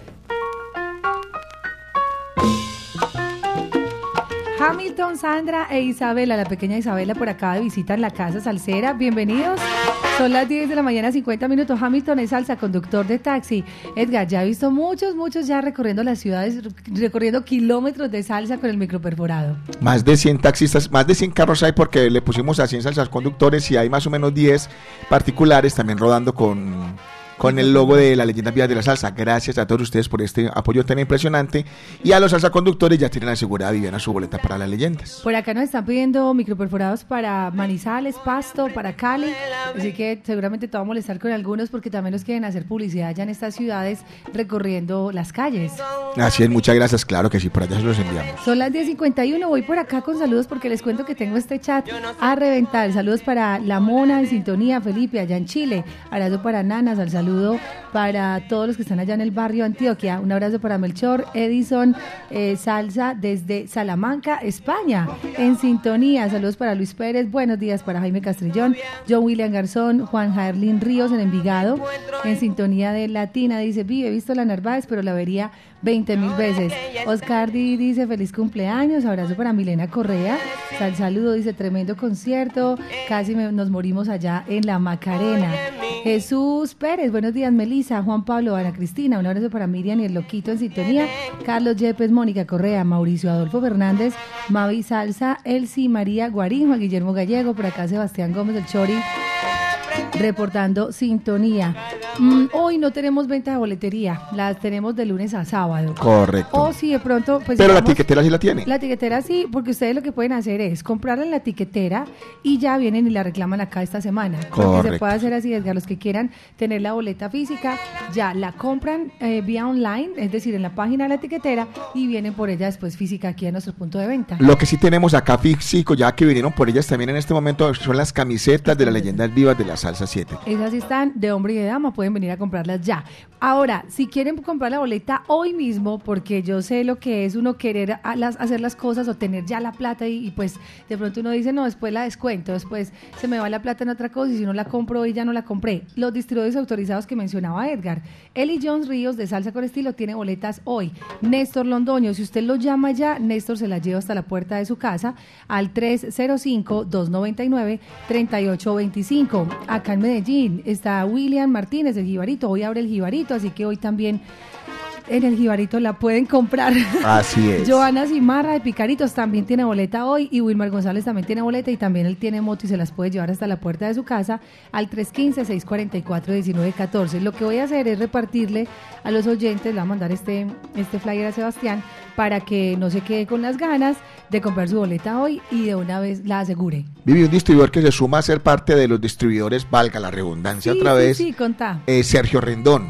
Hamilton, Sandra e Isabela, la pequeña Isabela por acá de visita en la casa salsera. Bienvenidos. Son las 10 de la mañana, 50 minutos. Hamilton es salsa, conductor de taxi. Edgar, ya he visto muchos, muchos ya recorriendo las ciudades, recorriendo kilómetros de salsa con el micro perforado. Más de 100 taxistas, más de 100 carros hay porque le pusimos a 100 salsas conductores y hay más o menos 10 particulares también rodando con con el logo de la leyenda Vía de la Salsa. Gracias a todos ustedes por este apoyo tan impresionante. Y a los salsa conductores ya tienen asegurada Viviana su boleta para las leyendas. Por acá nos están pidiendo microperforados para Manizales, Pasto, para Cali. Así que seguramente te va a molestar con algunos porque también los quieren hacer publicidad ya en estas ciudades recorriendo las calles. Así es, muchas gracias. Claro que sí, por allá se los enviamos. Son las 10.51. Voy por acá con saludos porque les cuento que tengo este chat a reventar. Saludos para La Mona en sintonía, Felipe, allá en Chile. Abrazo para Nanas, al saludo para todos los que están allá en el barrio Antioquia. Un abrazo para Melchor, Edison, eh, Salsa desde Salamanca, España. En sintonía, saludos para Luis Pérez, buenos días para Jaime Castrillón, John William Garzón, Juan Jaerlin Ríos en Envigado. En sintonía de Latina, dice, vi, he visto la Narváez, pero la vería 20 mil veces. Oscar Di dice feliz cumpleaños, abrazo para Milena Correa. Sal saludo, dice tremendo concierto. Casi nos morimos allá en la Macarena. Jesús Pérez, buenos días, Melisa, Juan Pablo, Ana Cristina, un abrazo para Miriam y el Loquito en sintonía. Carlos Yepes, Mónica Correa, Mauricio Adolfo Fernández, Mavi Salsa, Elsie María Guarín, Juan Guillermo Gallego, por acá Sebastián Gómez del Chori reportando sintonía. Mm, hoy no tenemos venta de boletería, las tenemos de lunes a sábado. Correcto. O si de pronto, pues. Pero la tiquetera sí la tiene. La tiquetera sí, porque ustedes lo que pueden hacer es comprarla en la tiquetera y ya vienen y la reclaman acá esta semana. Correcto. Porque se puede hacer así, Edgar, los que quieran tener la boleta física, ya la compran eh, vía online, es decir, en la página de la tiquetera y vienen por ella después física aquí a nuestro punto de venta. Lo que sí tenemos acá físico, ya que vinieron por ellas también en este momento, son las camisetas de la leyendas vivas de la salsa 7. Esas están de hombre y de dama, pueden venir a comprarlas ya. Ahora, si quieren comprar la boleta hoy mismo, porque yo sé lo que es uno querer hacer las cosas o tener ya la plata y, pues de pronto uno dice, no, después la descuento, después se me va la plata en otra cosa y si no la compro hoy ya no la compré. Los distribuidores autorizados que mencionaba Edgar, Eli Jones Ríos de Salsa con Estilo tiene boletas hoy. Néstor Londoño, si usted lo llama ya, Néstor se la lleva hasta la puerta de su casa al 305-299-3825. Acá en Medellín está William Martínez, el Jibarito. Hoy abre el Jibarito, así que hoy también en el Jibarito la pueden comprar. Así es. Joana Simarra de Picaritos también tiene boleta hoy y Wilmar González también tiene boleta y también él tiene moto y se las puede llevar hasta la puerta de su casa al 315-644-1914. Lo que voy a hacer es repartirle a los oyentes, le voy a mandar este, este flyer a Sebastián para que no se quede con las ganas de comprar su boleta hoy y de una vez la asegure. Vivi, un distribuidor que se suma a ser parte de los distribuidores, valga la redundancia Sí, otra sí, vez, sí, contá. es Sergio Rendón.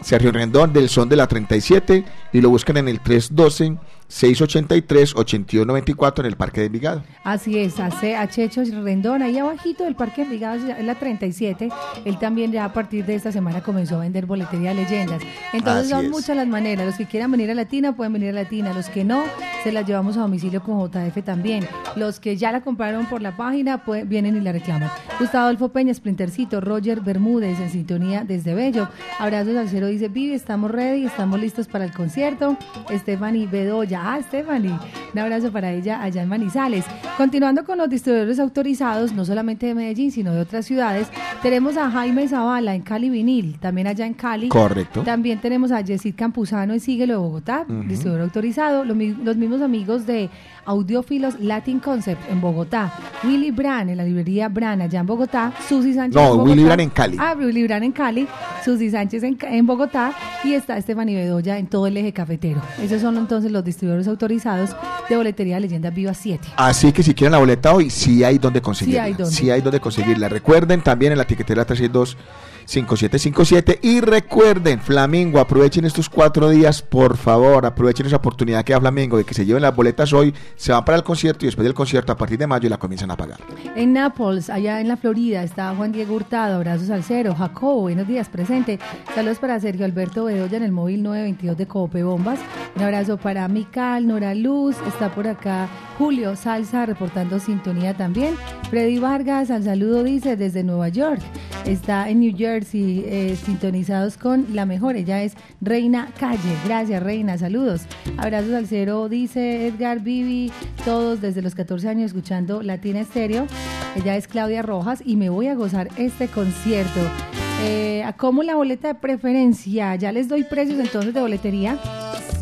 Sergio Rendón del Son de la 37 y lo buscan en el 312 683 8294 en el Parque de Envigado. Así es, hace a Checho Rendón, ahí abajito del Parque Envigado, en la 37. Él también ya a partir de esta semana comenzó a vender boletería de leyendas. Entonces Así son es. muchas las maneras. Los que quieran venir a Latina pueden venir a Latina. Los que no, se las llevamos a domicilio con JF también. Los que ya la compraron por la página pues, vienen y la reclaman. Gustavo Adolfo Peña, Splintercito, Roger Bermúdez en sintonía desde Bello. Abrazos al cero, dice Vivi, estamos ready, estamos listos para el concierto. Stephanie Bedoya, ah, Stephanie, un abrazo para ella allá en Manizales. Continuando con los distribuidores autorizados, no solamente de Medellín, sino de otras ciudades, tenemos a Jaime Zavala en Cali Vinil, también allá en Cali. Correcto. También tenemos a Yesid Campuzano en Síguelo de Bogotá, distribuidor autorizado. Los mismos amigos de Audiófilos Latin Concept en Bogotá. Willy Brand en la librería Brand allá en Bogotá. Susi Sánchez No, en Bogotá. Willy Brand en Cali. Ah, Willy Brand en Cali. Susi Sánchez en, en Bogotá. Y está Estefanía Bedoya en todo el eje cafetero. Esos son entonces los distribuidores autorizados de boletería de Leyendas Viva 7. Así que si quieren la boleta hoy, sí hay donde conseguirla. hay donde. Sí hay donde conseguirla. Recuerden también en la tiquetera 362 5757 y recuerden, Flamingo, aprovechen estos cuatro días, por favor, aprovechen esa oportunidad que da Flamingo de que se lleven las boletas hoy, se van para el concierto y después del concierto a partir de mayo la comienzan a pagar. En Nápoles, allá en la Florida, está Juan Diego Hurtado, abrazos al cero. Jacobo, buenos días, presente. Saludos para Sergio Alberto Bedoya en el móvil 922 de Cope Bombas. Un abrazo para Mical, Nora Luz, está por acá Julio Salsa reportando sintonía también. Freddy Vargas, al saludo dice desde Nueva York. Está en New Jersey, eh, sintonizados con la mejor. Ella es Reina Calle. Gracias, Reina. Saludos. Abrazos al cero, dice Edgar Vivi. Todos desde los 14 años escuchando Latina Estéreo. Ella es Claudia Rojas y me voy a gozar este concierto. Eh, ¿Cómo la boleta de preferencia? Ya les doy precios entonces de boletería.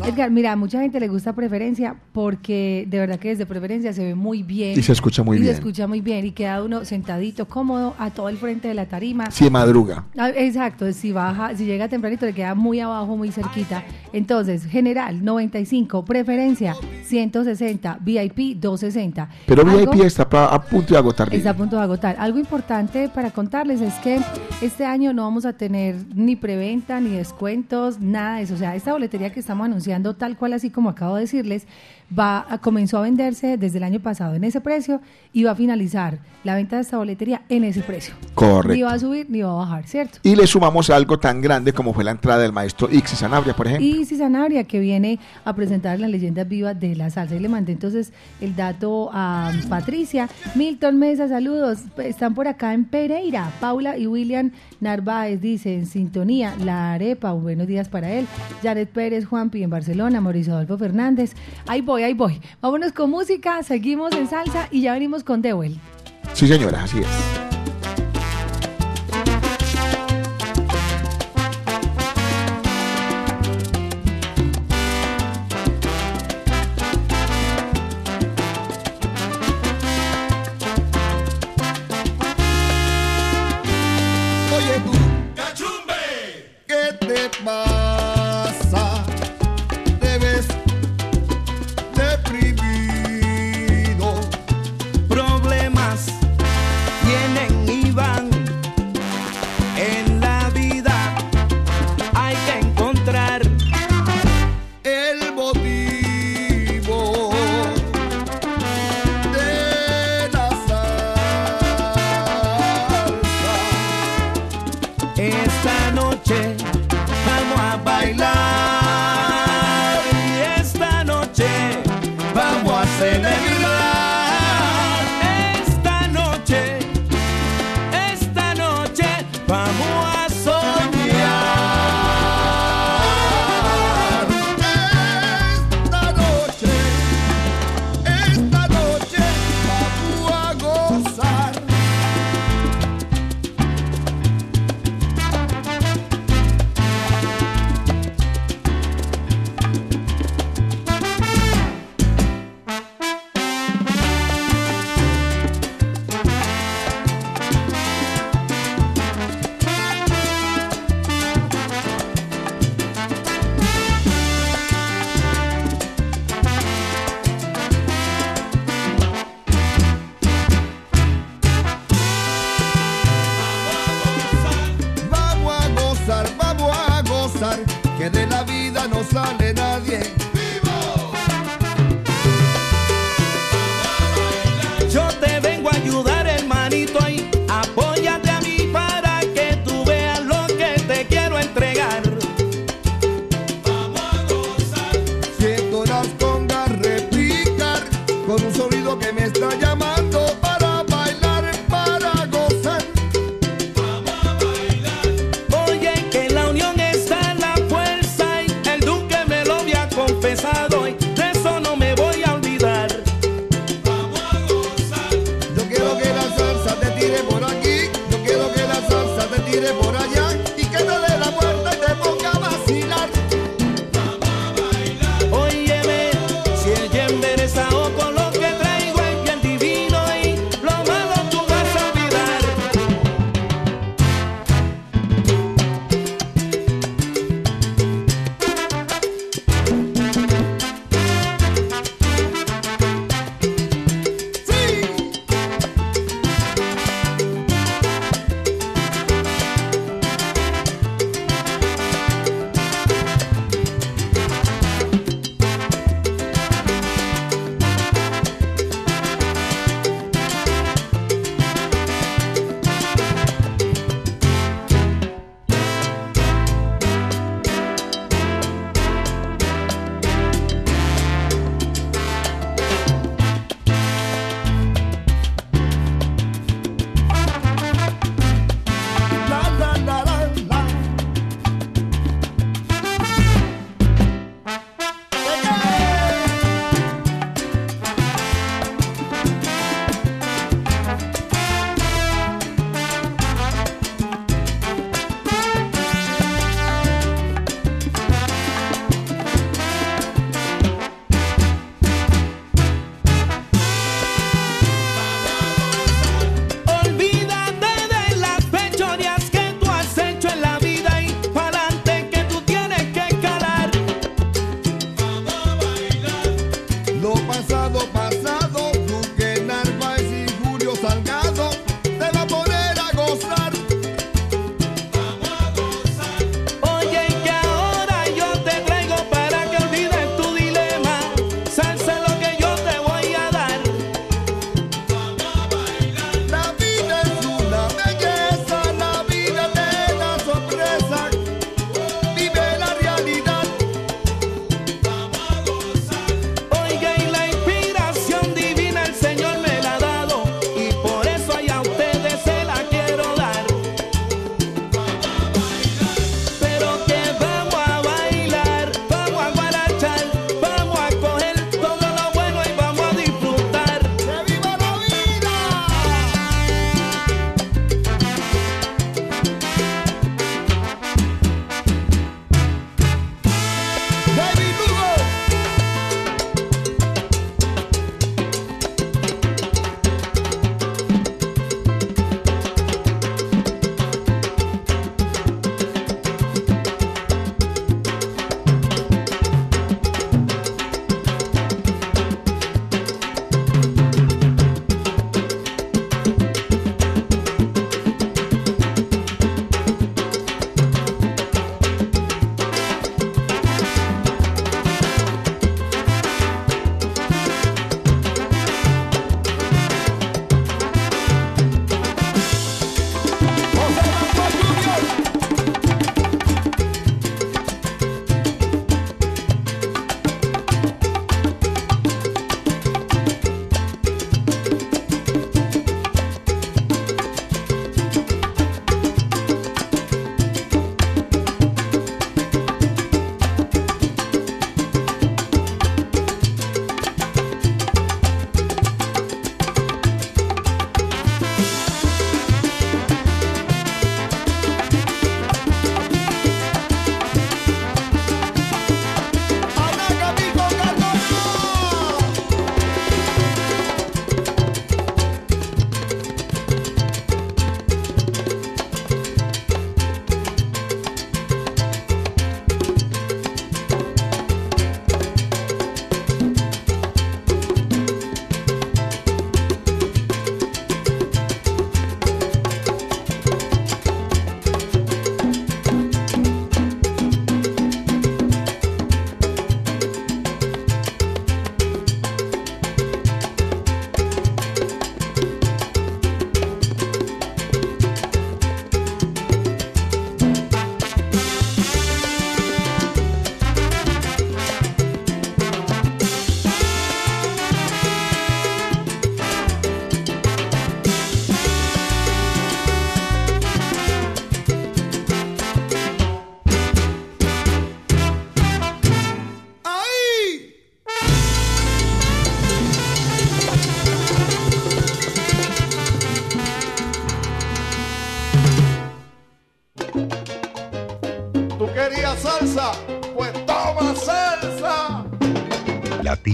Edgar, mira, a mucha gente le gusta preferencia porque de verdad que desde preferencia se ve muy bien. Y se escucha muy y bien. se escucha muy bien y queda uno sentadito, cómodo, a todo el frente de la tarima. De madruga. Ah, Exacto, si baja, si llega tempranito le queda muy abajo, muy cerquita. Entonces, general 95, preferencia 160, VIP 260. Pero Algo- VIP está a punto de agotar. Está a punto de agotar. Algo importante para contarles es que este año no vamos a tener ni preventa, ni descuentos, nada de eso. O sea, esta boletería que estamos anunciando, tal cual así como acabo de decirles, va a- comenzó a venderse desde el año pasado en ese precio y va a finalizar la venta de esta boletería en ese precio. Correcto. Ni va a subir ni va a bajar, ¿cierto? Y le sumamos algo tan grande como fue la entrada del maestro Ixi Sanabria, por ejemplo. Y Sanabria, que viene a presentar las leyendas vivas de la salsa. Y le mandé entonces el dato a Patricia. Milton Mesa, saludos. Están por acá en Pereira. Paula y William Narváez dice en sintonía. La arepa, buenos días para él. Jared Pérez, Juanpi en Barcelona. Mauricio Adolfo Fernández. Ahí voy, ahí voy. Vámonos con música, seguimos en salsa y ya venimos con Dewell. Sí, señora, así es.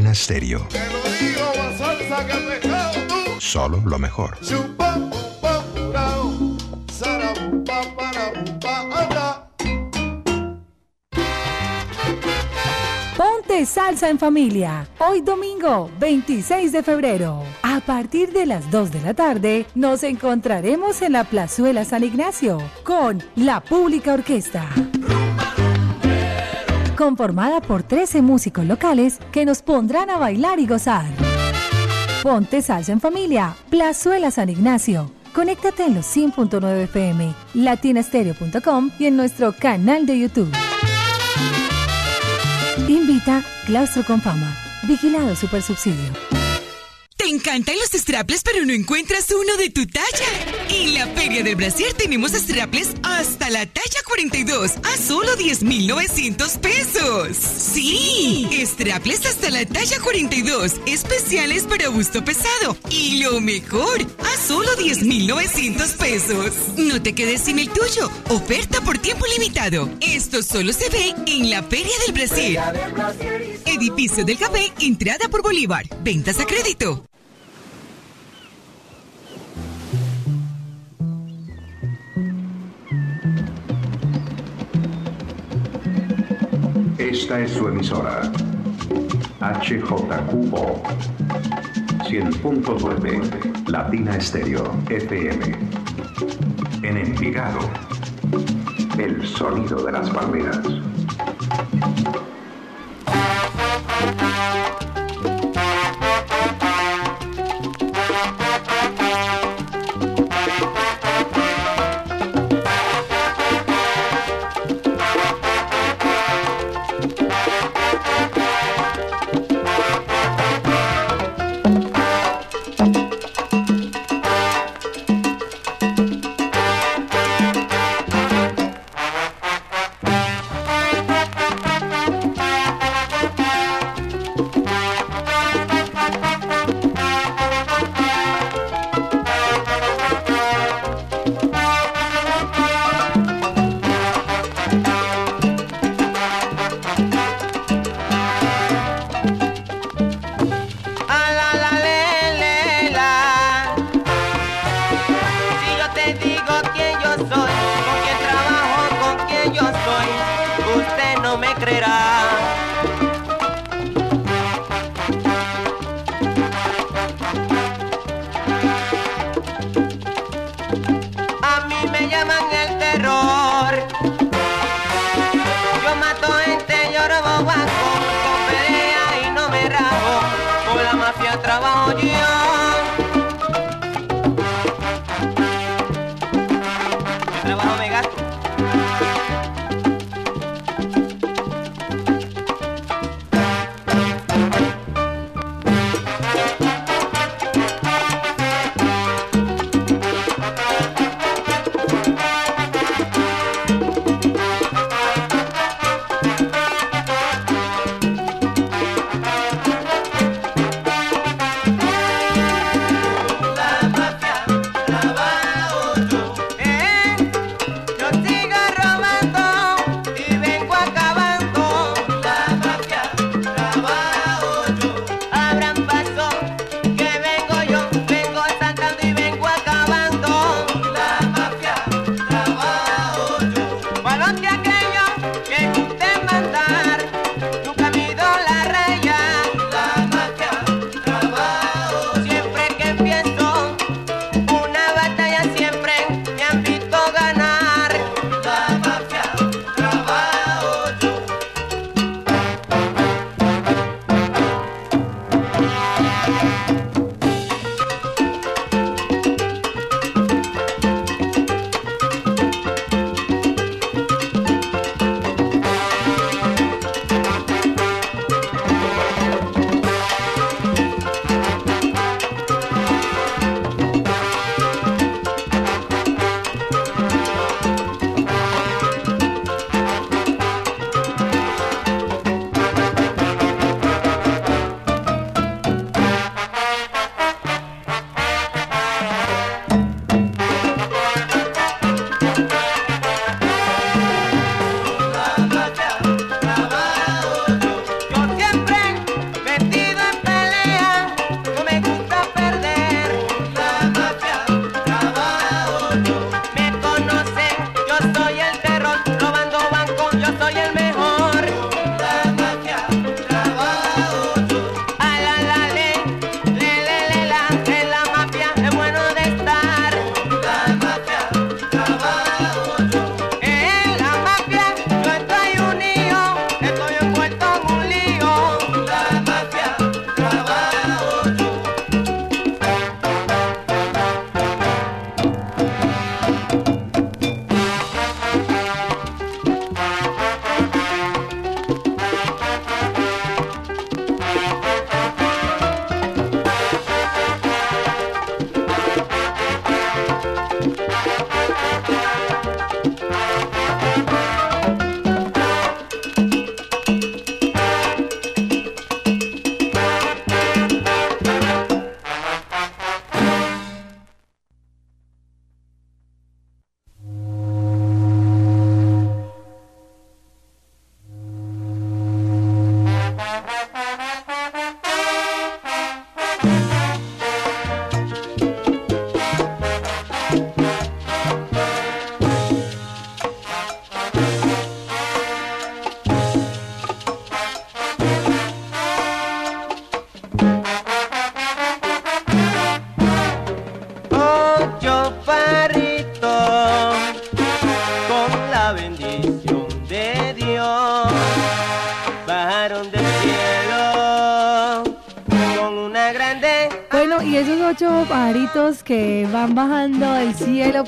Latina Stereo. Te lo digo, más salsa que pescado tú. Solo lo mejor. Ponte salsa en familia. Hoy domingo 26 de febrero. A partir de las 2 de la tarde nos encontraremos en la Plazuela San Ignacio con la Pública Orquesta. Conformada por 13 músicos locales que nos pondrán a bailar y gozar. Ponte salsa en familia. Plazuela San Ignacio. Conéctate en los 100.9 FM, latinastereo.com y en nuestro canal de YouTube. Invita Claustro con Fama. Vigilado Super Subsidio. ¿Te encantan los strapless pero no encuentras uno de tu talla? En la Feria del Brasier tenemos strapless hasta la talla 42 a solo 10,900 pesos. Sí, strapless hasta la talla 42, especiales para busto pesado. Y lo mejor, a solo 10,900 pesos. No te quedes sin el tuyo. Oferta por tiempo limitado. Esto solo se ve en la Feria del Brasier. Edificio del Café, entrada por Bolívar. Ventas a crédito. Esta es su emisora. HJQO 100.9 Latina Estéreo FM. En Envigado. El sonido de las palmeras.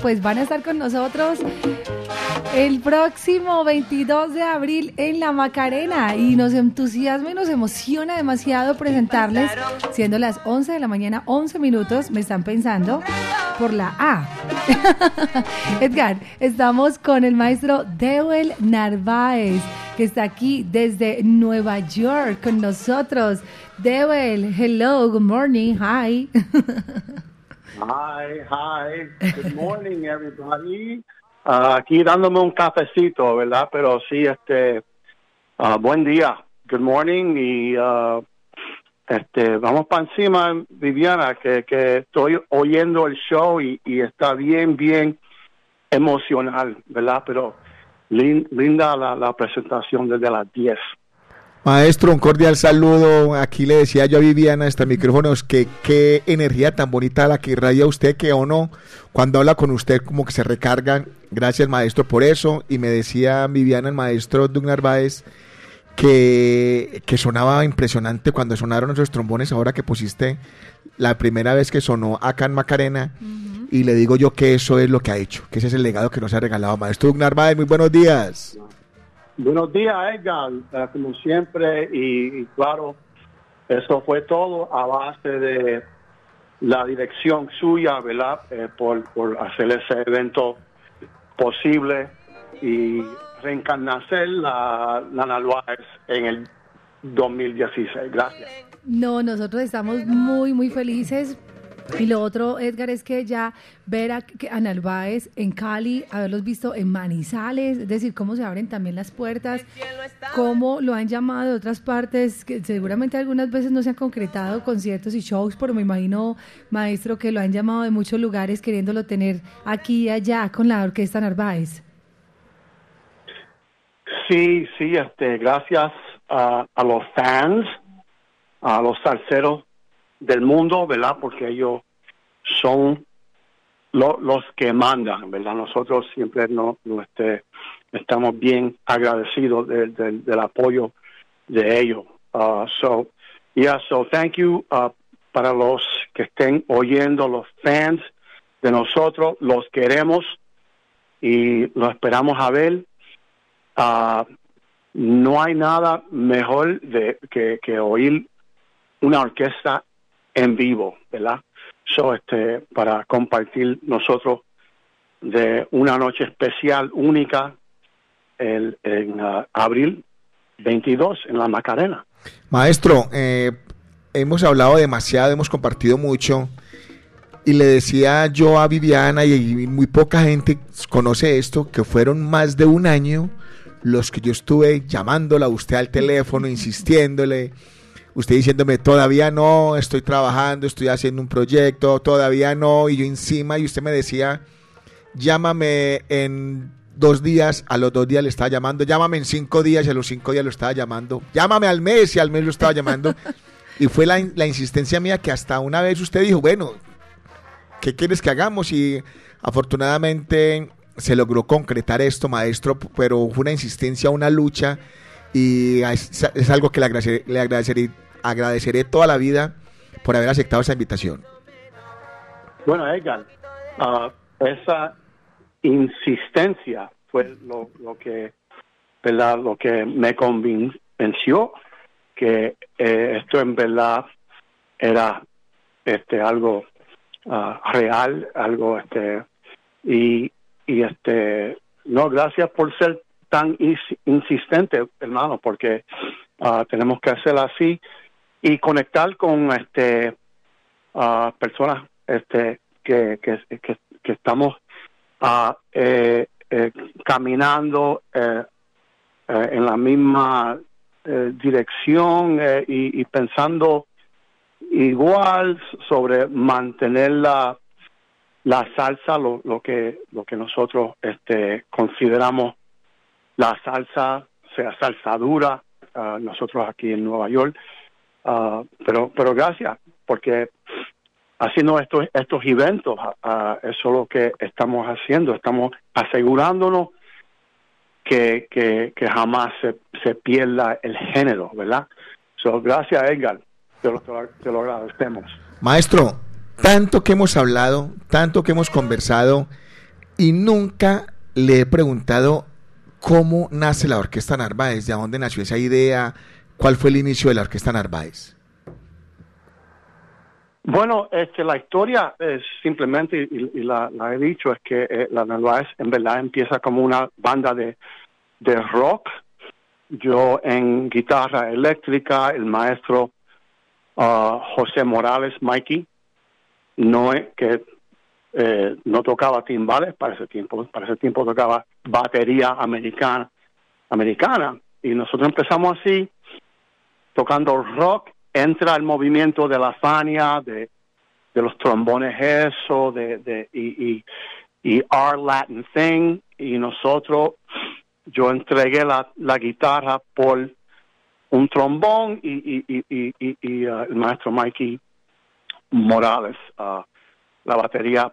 Pues van a estar con nosotros el próximo 22 de abril en la Macarena y nos entusiasma y nos emociona demasiado presentarles, siendo las 11 de la mañana, 11 minutos, me están pensando, por la A. Edgar, estamos con el maestro Dewel Narváez, que está aquí desde Nueva York con nosotros. Dewel, hello, good morning, hi. Hi, hi. Good morning, everybody. Ah, aquí dándome un cafecito, ¿verdad? Pero sí, este, ah, buen día. Good morning y ah, este, vamos para encima, Viviana, que, que estoy oyendo el show y, y está bien, bien emocional, ¿verdad? Pero lin- linda la, la presentación desde las 10. Maestro, un cordial saludo. Aquí le decía yo a Viviana, este micrófonos, que qué energía tan bonita la que irradia usted, que o no, cuando habla con usted como que se recargan. Gracias, maestro, por eso. Y me decía Viviana, el maestro Doug Narváez, que, que sonaba impresionante cuando sonaron esos trombones ahora que pusiste la primera vez que sonó acá en Macarena. Y le digo yo que eso es lo que ha hecho, que ese es el legado que nos ha regalado. Maestro Doug Narváez, muy buenos días. Buenos días, Edgar, eh, como siempre, y, claro, eso fue todo a base de la dirección suya, ¿verdad? Eh, por, por hacer ese evento posible y reencarnacer la, la en el 2016. Gracias. No, nosotros estamos muy, muy felices. Y lo otro, Edgar, es que ya ver a, que- a Narváez en Cali, haberlos visto en Manizales, es decir, cómo se abren también las puertas, cómo lo han llamado de otras partes, que seguramente algunas veces no se han concretado conciertos y shows, pero me imagino, maestro, que lo han llamado de muchos lugares queriéndolo tener aquí y allá con la orquesta Narváez. Sí, sí, este, gracias a, a los fans, a los salseros del mundo, ¿verdad? Porque ellos son lo- los que mandan, ¿verdad? Nosotros siempre no, este, estamos bien agradecidos del- apoyo de ellos. Uh, so, yeah, so thank you uh, para los que estén oyendo, los fans de nosotros, los queremos y los esperamos a ver. Ah, no hay nada mejor de, que, que oír una orquesta en vivo, ¿verdad? So, este, para compartir nosotros de una noche especial, única, el, en ah, abril 22 en la Macarena. Maestro, eh, hemos hablado demasiado, hemos compartido mucho. Y le decía yo a Viviana, y muy poca gente conoce esto, que fueron más de un año los que yo estuve llamándola a usted al teléfono, insistiéndole, usted diciéndome, todavía no, estoy trabajando, estoy haciendo un proyecto, todavía no, y yo encima, y usted me decía, llámame en dos días, a los dos días le estaba llamando, llámame en cinco días y a los cinco días lo estaba llamando, llámame al mes y al mes lo estaba llamando. y fue la, la insistencia mía que hasta una vez usted dijo, bueno, ¿qué quieres que hagamos? Y afortunadamente se logró concretar esto, maestro, pero fue una insistencia, una lucha y es, es algo que le agradeceré, le agradeceré, agradeceré toda la vida por haber aceptado esa invitación. Bueno, Edgar, ah, esa insistencia fue lo, que, ¿verdad? Lo que me convenció que eh, esto en verdad era este algo ah, real, algo este y y este no gracias por ser tan is- insistente, hermano, porque ah, tenemos que hacerlo así y conectar con este a personas este que, que, que, estamos ah, eh, eh, caminando eh, eh, en la misma eh, dirección y, y pensando igual sobre mantener la, la salsa lo, lo que lo que nosotros este consideramos la salsa sea salsa dura ah, nosotros aquí en Nueva York. Ah, pero pero gracias porque haciendo estos estos eventos ah, eso es lo que estamos haciendo estamos asegurándonos que, que, que jamás se, se pierda el género verdad so, gracias Edgar te lo- te lo agradecemos. Maestro, tanto que hemos hablado, tanto que hemos conversado y nunca le he preguntado cómo nace la Orquesta Narváez, de dónde nació esa idea, cuál fue el inicio de la Orquesta Narváez. Bueno, este, la historia es simplemente, y, la, he dicho, es que eh, la Narváez en verdad empieza como una banda de, rock. Yo en guitarra eléctrica, el maestro ah, José Morales, Mikey, no que eh, no tocaba timbales para ese tiempo, para ese tiempo tocaba batería americana, americana, y nosotros empezamos así, tocando rock, entra el movimiento de la Fania, de, de los trombones eso, de, de y, y, y Our Latin Thing, y nosotros, yo entregué la, la guitarra por un trombón y, y, y, y, uh, el maestro Mikey Morales, uh, la batería.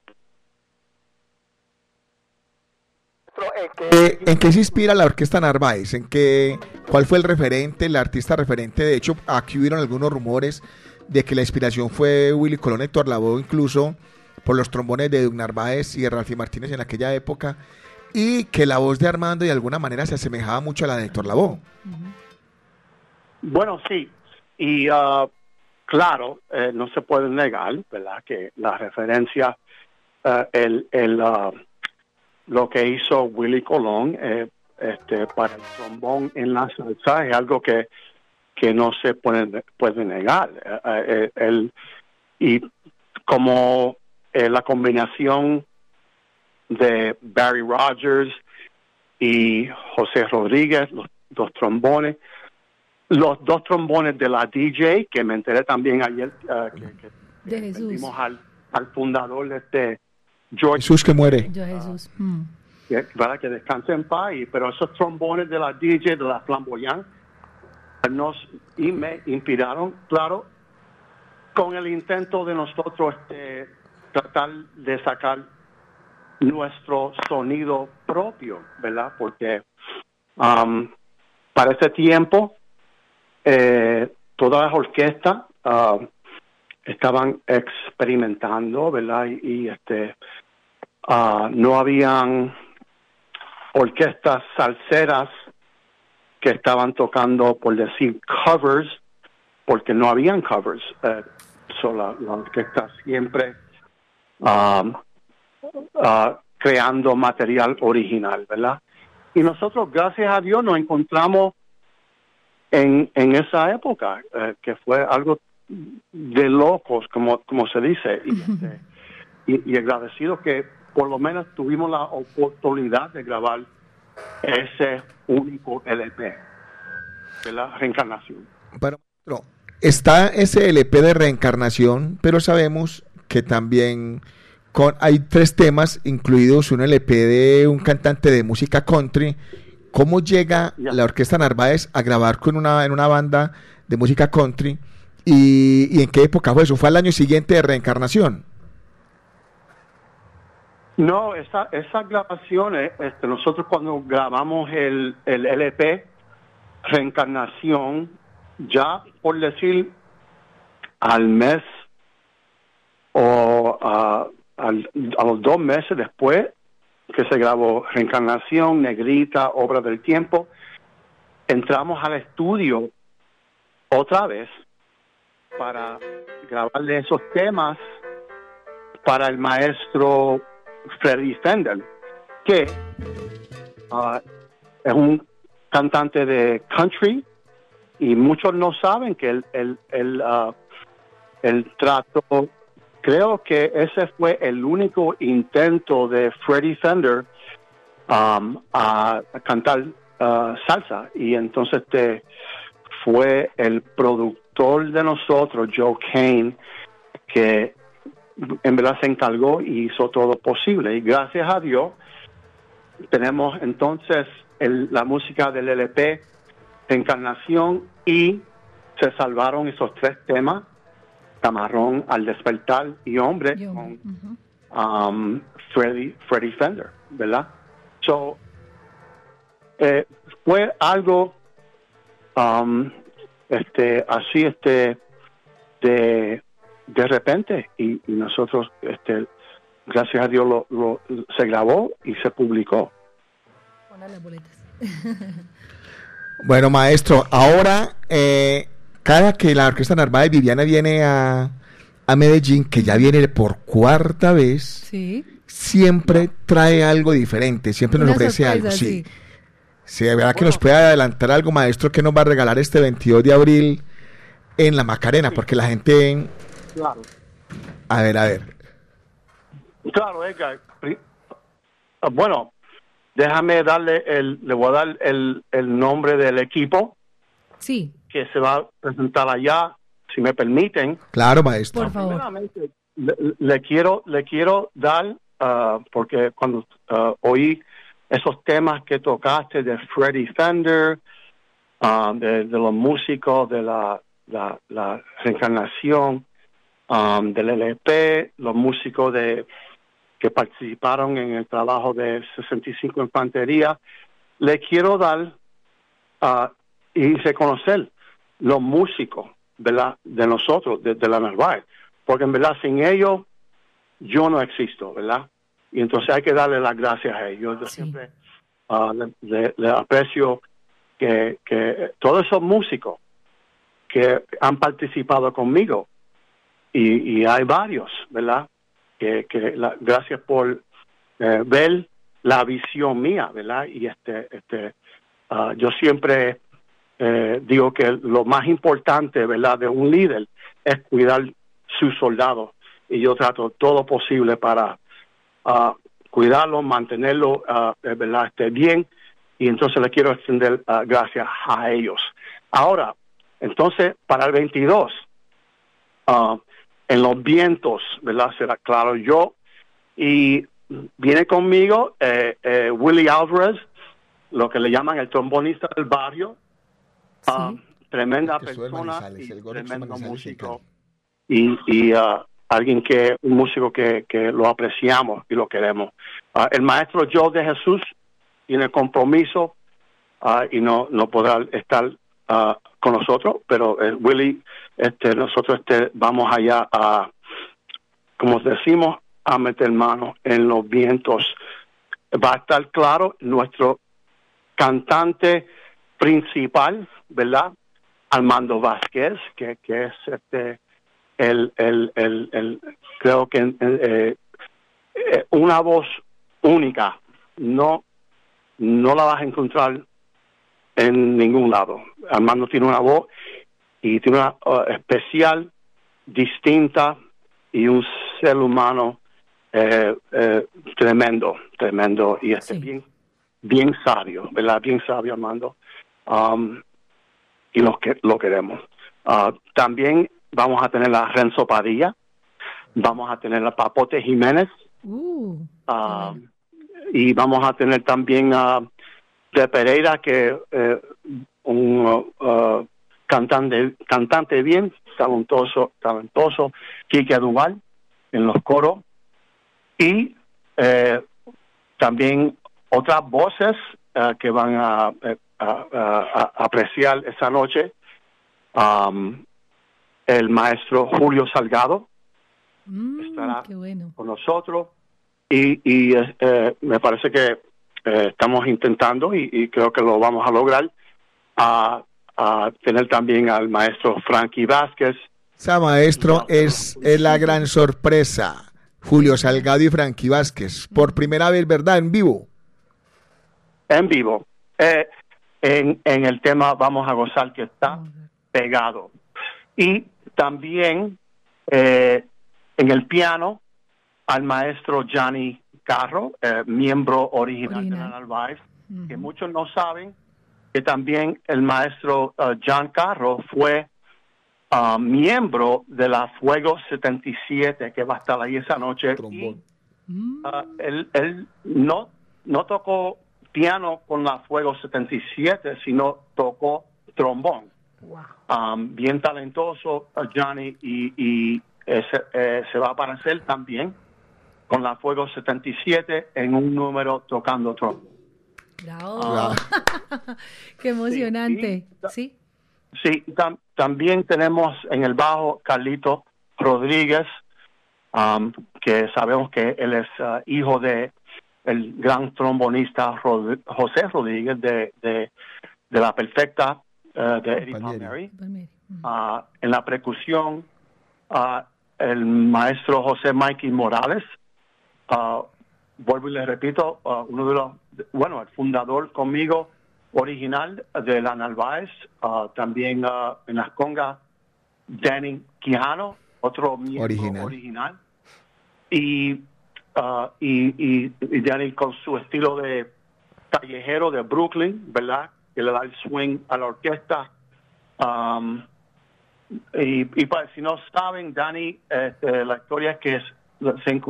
Eh, ¿En qué se inspira la Orquesta Narváez? ¿En qué, ¿Cuál fue el referente, el artista referente? De hecho, aquí hubieron algunos rumores de que la inspiración fue Willy Colón Héctor Lavoe, incluso por los trombones de Doug Narváez y de Ralphie Martínez en aquella época, y que la voz de Armando de alguna manera se asemejaba mucho a la de Héctor Lavoe. Bueno, sí, y uh, claro, eh, no se puede negar, ¿verdad?, que la referencia, eh, el, el, uh, lo que hizo Willy Colón eh, este, para el trombón en la salsa es algo que, que no se puede, puede negar. El- y como la combinación de Barry Rogers y José Rodríguez, los dos trombones, los dos trombones de la DJ, que me enteré también ayer, eh, que, que De Jesús. vimos al, al fundador de este George Jesús que muere. Yo Jesús. Mm. que, para que descanse en paz, y- pero esos trombones de la DJ, de la flamboyant, nos y me inspiraron, claro, con el intento de nosotros este, tratar de sacar nuestro sonido propio, ¿verdad? Porque um, para ese tiempo eh, todas las orquestas ah, estaban experimentando, ¿verdad? Y, este ah, no habían orquestas salseras que estaban tocando, por decir, covers, porque no habían covers. Eh, la, orquesta siempre ah, creando material original, ¿verdad? Y nosotros, gracias a Dios, nos encontramos en, en esa época, eh, que fue algo de locos, como, como se dice, y, este, y, y agradecido que por lo menos tuvimos la oportunidad de grabar ese único LP de la reencarnación. Pero, está ese LP de reencarnación, pero sabemos que también con, hay tres temas, incluidos un LP de un cantante de música country. ¿Cómo llega la Orquesta Narváez a grabar con una, en una banda de música country? ¿Y, y en qué época fue eso? ¿Fue al año siguiente de reencarnación? No, esa, esas grabaciones, este, nosotros cuando grabamos el, el LP, Reencarnación, ya por decir al mes o al- a los dos meses después que se grabó Reencarnación, Negrita, Obra del Tiempo, entramos al estudio otra vez para grabarle esos temas para el maestro Freddy Fender, que ah, es un cantante de country y muchos no saben que el, el, el, ah, el trato, creo que ese fue el único intento de Freddie Fender um, a, cantar ah, salsa y entonces este fue el productor de nosotros, Joe Kane, que en verdad se encargó y hizo todo posible. Y gracias a Dios tenemos entonces el- la música del LP Encarnación y se salvaron esos tres temas, Camarón al despertar y Hombre, con um, Freddy, Freddy Fender, ¿verdad? So, eh, fue algo um, este, así este de de repente y, y nosotros, este, gracias a Dios, lo, lo- se grabó y se publicó. Pongan las boletas. Bueno, maestro, ahora eh, cada que la Orquesta Narváez Viviana viene a, a Medellín, que ya viene por cuarta vez, Sí. siempre trae algo diferente, siempre nos ofrece sorpresa, algo, sí. sí. De verdad que nos puede adelantar algo, maestro, que nos va a regalar este 22 de abril en la Macarena, porque la gente... Claro. A ver, a ver. Claro, Edgar. Ah, Bueno, déjame darle el, le voy a dar el, el nombre del equipo Sí, que se va a presentar allá, si me permiten. Claro, maestro. por favor. Primeramente, le, le quiero le quiero dar ah, porque cuando ah, oí esos temas que tocaste de Freddie Fender, ah, de, de los músicos de la, la, la reencarnación, ah, del LP, los músicos de que participaron en el trabajo de 65 Infantería, le quiero dar ah, y reconocer los músicos ¿verdad? de nosotros, de, de la Narváez, porque en verdad sin ellos yo no existo, ¿verdad? Y entonces hay que darle las gracias a ellos. Yo siempre le, le- le aprecio que, que todos esos músicos que han participado conmigo, y, y hay varios, ¿verdad? Que, que la- gracias por eh, ver la visión mía, ¿verdad? Y este, este, ah, yo siempre eh, digo que lo más importante, ¿verdad? De un líder es cuidar sus soldados y yo trato todo posible para ah, cuidarlo, mantenerlo, ah, eh, ¿verdad? Esté bien y entonces le quiero extender ah, gracias a ellos. Ahora, entonces, para el 22, ah, en los vientos, ¿verdad? Será claro yo. Y viene conmigo eh, eh, Willie Alvarez, lo que le llaman el trombonista del barrio. Ah, tremenda persona y el tremendo músico. Y, y ah, alguien que, un músico que, que lo apreciamos y lo queremos. Ah, el maestro Joe de Jesús tiene compromiso y no, no podrá estar ah, con nosotros, pero el Willy, este, nosotros este, vamos allá a, como decimos, a meter manos en los vientos. Va a estar claro nuestro cantante principal, ¿verdad? Armando Vázquez, que, que es este el, el, el, el creo que eh, eh, una voz única, no, no la vas a encontrar en ningún lado. Armando tiene una voz y tiene una uh, especial, distinta y un ser humano eh, eh, tremendo, tremendo y este bien, bien sabio, ¿verdad? Bien sabio, Armando. Um, y lo que lo queremos. Ah, también vamos a tener a Renzo Padilla, vamos a tener a Papote Jiménez, Uh, ah, y vamos a tener también a de Pereira, que eh, un uh, uh, cantante, cantante bien, talentoso, talentoso, Quique Duval en los coros, y eh, también otras voces que van a, eh, a apreciar esa noche. Um, el maestro Julio Salgado estará qué bueno. con nosotros y, y eh, eh, me parece que eh, estamos intentando y, y creo que lo vamos a lograr a, a tener también al maestro Frankie Vázquez Esa maestro es, es la gran sorpresa. Julio Salgado y Frankie Vázquez, por primera vez, ¿verdad? En vivo. en vivo. Eh, en, en el tema Vamos a gozar que está pegado. Y también eh, en el piano al maestro Johnny Carro, eh, miembro original, de la Narváez, que muchos no saben que también el maestro uh, John Carro fue uh, miembro de la Fuego 77 que va a estar ahí esa noche. Y, uh, él, él no, no tocó piano con la Fuego 77, sino tocó trombón. Um, bien talentoso uh, Johnny y, y eh, se, eh, se va a aparecer también con la Fuego 77 en un número tocando trombón. Bravo. Qué emocionante. Sí. Sí, tam- también tenemos en el bajo Carlito Rodríguez, um, que sabemos que él es uh, hijo de el gran trombonista Rod- José Rodríguez de, de, de la perfecta uh, de Eddie Palmieri. Ah, en la percusión, ah, el maestro José Mikey Morales, ah, vuelvo y le repito, uno de los, bueno, el fundador conmigo original de la Narváez, también en las congas, Danny Quijano, otro miembro Original. original. Y, ah, y, y, Danny con su estilo de callejero de Brooklyn, ¿verdad? Que le da el swing a la orquesta. Um, y, y para, si no saben, Dani, este, la historia es que es- se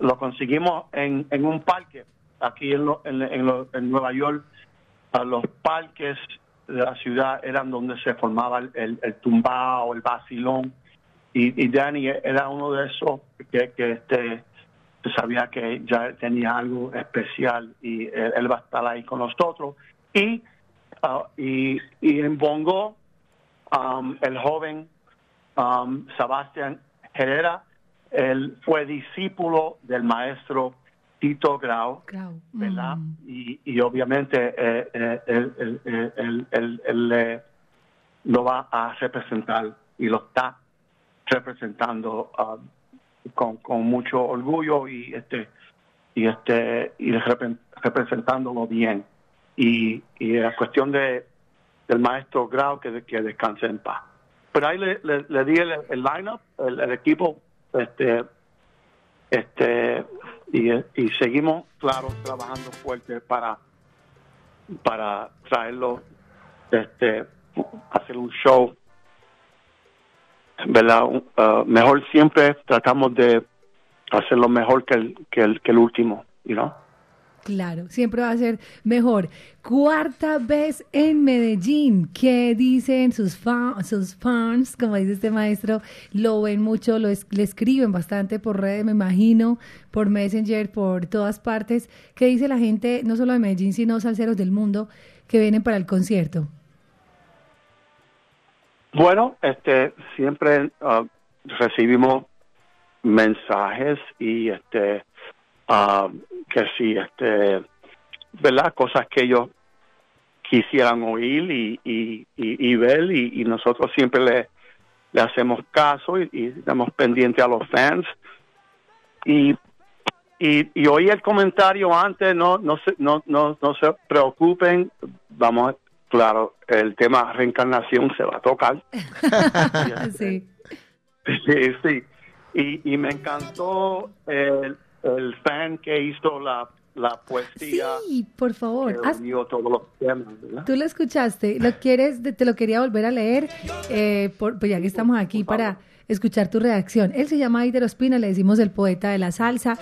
lo conseguimos en, en un parque aquí en, lo- en, en lo- en Nueva York. A los parques de la ciudad eran donde se formaba el, el, el tumbao, el vacilón. Y, y Dani era uno de esos que, que este, sabía que ya tenía algo especial y él, él va a estar ahí con nosotros. Y, ah, y, y en Bongo, um, el joven um, Sebastián Herrera, él fue discípulo del maestro Tito Grau, ¿verdad? Y, y obviamente eh, eh, él, él- él- él- él- él, eh, lo va a representar y lo está representando ah, con, con mucho orgullo y este y este y repre- representándolo bien. Y, y la cuestión de del maestro Grau que, que descanse en paz. Pero ahí le, le- di el, el lineup el, el equipo este este y, y seguimos claro trabajando fuerte para para traerlo este hacer un show verdad uh, mejor siempre tratamos de hacerlo mejor que el que el, que el último know? Claro, siempre va a ser mejor. Cuarta vez en Medellín. ¿Qué dicen sus, fa- sus fans? Como dice este maestro, lo ven mucho, lo le escriben bastante por redes, me imagino, por Messenger, por todas partes. ¿Qué dice la gente, no solo de Medellín, sino salseros del mundo, que vienen para el concierto? Bueno, este, siempre ah, recibimos mensajes y este, ah, que sí, este, ¿verdad? Cosas que ellos quisieran oír y, y, y, y ver y, y nosotros siempre le, le hacemos caso y, y estamos pendientes a los fans. Y, y, y oí el comentario antes, no, no, se, no, no, no se preocupen, vamos, claro, el tema reencarnación se va a tocar. sí. Sí, sí. Y, y me encantó el, el fan que hizo la, la poesía. Sí, por favor. que haz- unió todos los temas, ¿verdad? Tú lo escuchaste, lo quieres, te lo quería volver a leer, eh, por, pues ya que estamos aquí para escuchar tu reacción. Él se llama Aider Ospina, le decimos el poeta de la salsa,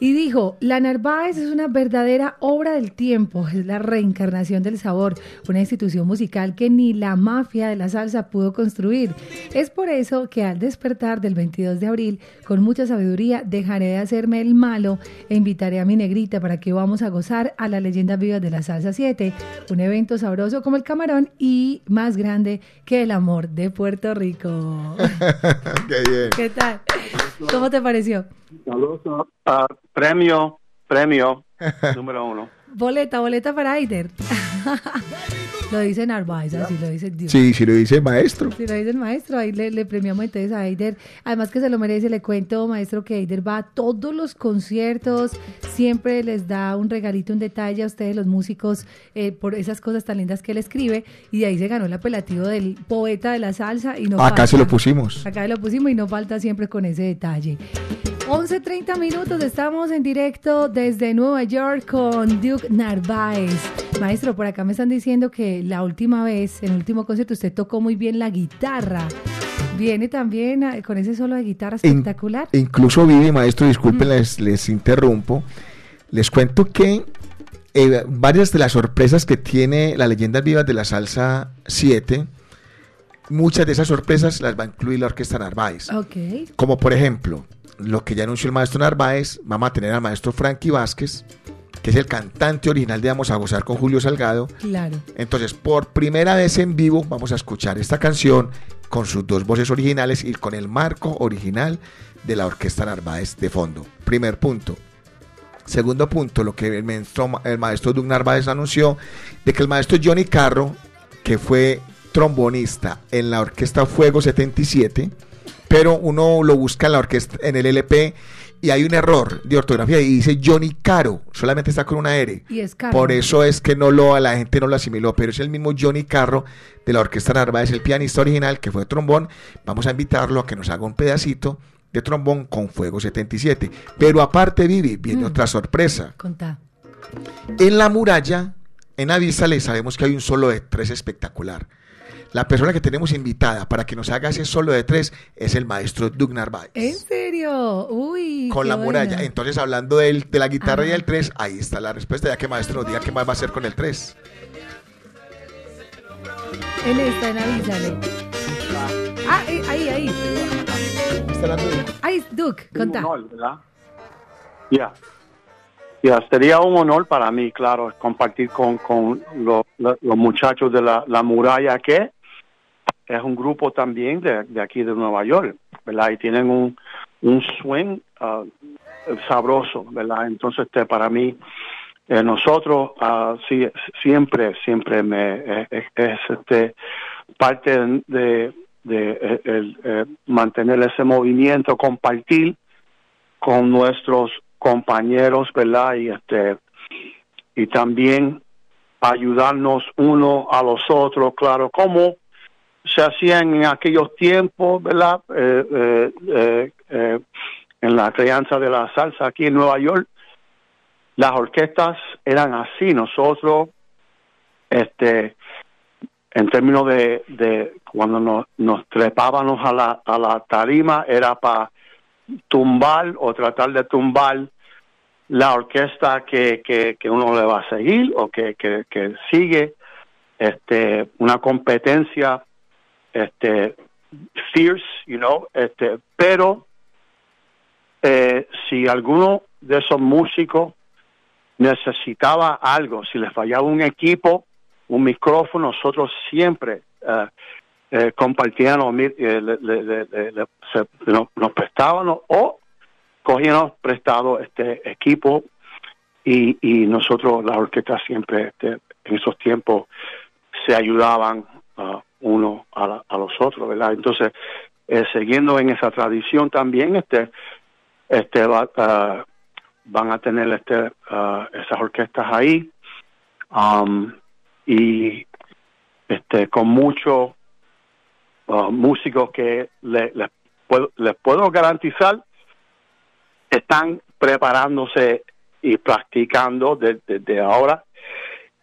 y dijo, La Narváez es una verdadera obra del tiempo, es la reencarnación del sabor, una institución musical que ni la mafia de la salsa pudo construir. Es por eso que al despertar del 22 de abril, con mucha sabiduría, dejaré de hacerme el malo e invitaré a mi negrita para que vamos a gozar a la leyenda viva de la salsa 7, un evento sabroso como el camarón y más grande que el amor de Puerto Rico. Qué bien. ¿Qué tal? ¿Cómo te pareció? Saludos. Ah, premio, premio número uno. Boleta, boleta para Aider. lo dice Narváez, así lo dice Dios. Sí, si lo dice el maestro. Si lo dice el maestro, ahí le, le premiamos entonces a Aider. Además que se lo merece, le cuento, maestro, que Aider va a todos los conciertos, siempre les da un regalito, un detalle a ustedes, los músicos, eh, por esas cosas tan lindas que él escribe, y de ahí se ganó el apelativo del poeta de la salsa. y no Acá se falta. lo pusimos. Acá lo pusimos y no falta siempre con ese detalle. 11.30 minutos, estamos en directo desde Nueva York con Duke Narváez. Maestro, por acá me están diciendo que la última vez, en el último concierto, usted tocó muy bien la guitarra. Viene también eh, con ese solo de guitarra In- espectacular. incluso vive, maestro, disculpen, les, les interrumpo. Les cuento que eh, varias de las sorpresas que tiene la leyenda viva de la salsa 7, muchas de esas sorpresas las va a incluir la orquesta Narváez. Ok. Como por ejemplo, lo que ya anunció el maestro Narváez, vamos a tener al maestro Frankie Vázquez que es el cantante original de Vamos a gozar con Julio Salgado. Claro. Entonces, por primera vez en vivo vamos a escuchar esta canción con sus dos voces originales y con el marco original de la Orquesta Narváez de fondo. Primer punto. Segundo punto, lo que el maestro, el maestro Doug Narváez anunció, de que el maestro Johnny Carro, que fue trombonista en la Orquesta Fuego 77, pero uno lo busca en la orquesta, en el LP y hay un error de ortografía y dice Johnny Caro, solamente está con una R. Y es Carro. Por eso es que no lo, la gente no lo asimiló, pero es el mismo Johnny Carro de la Orquesta Narváez, el pianista original que fue trombón. Vamos a invitarlo a que nos haga un pedacito de trombón con Fuego 77. Pero aparte, Vivi, viene Mm. otra sorpresa. Contá. En la muralla, en Avísale, sabemos que hay un solo de tres espectacular. La persona que tenemos invitada para que nos haga ese solo de tres es el maestro Doug Narváez. ¿En serio? Uy. Con la muralla. Entonces, hablando del- de la guitarra y del 3, ahí está la respuesta. Ya que maestro nos diga qué más va a hacer con el 3. En esta, en Avísale. Ah, eh, ahí, ahí. Ahí, Duke, contá. Un honor, ¿verdad? Ya. Ya, sería un honor para mí, claro, compartir con, con lo- lo- los muchachos de la, la muralla, que es un grupo también de, de aquí de Nueva York, ¿verdad? Y tienen un, un swing ah, sabroso, ¿verdad? Entonces, este, para mí, eh, nosotros ah, sí, siempre, siempre me eh, es, es, este parte de, de eh, el, eh, mantener ese movimiento, compartir con nuestros compañeros, ¿verdad? Y este y también ayudarnos uno a los otros, claro, como se hacía en aquellos tiempos, ¿verdad? Eh, eh, eh, en la crianza de la salsa aquí en Nueva York, las orquestas eran así. Nosotros, este, en términos de, de cuando nos, nos trepábamos a la, a la tarima, era para tumbar o tratar de tumbar la orquesta que, que, que uno le va a seguir o que, que, que sigue este una competencia este fierce you know este pero eh, si alguno de esos músicos necesitaba algo si les fallaba un equipo un micrófono nosotros siempre eh, eh, compartíamos nos, prestábamos o cogíamos prestado este equipo y, y nosotros la orquesta siempre este, en esos tiempos se ayudaban ah, uno a, la- a los otros verdad entonces eh, siguiendo en esa tradición también este este va- ah, van a tener este ah, esas orquestas ahí um, y este con muchos ah, músicos que le- les puedo, les puedo garantizar están preparándose y practicando desde ahora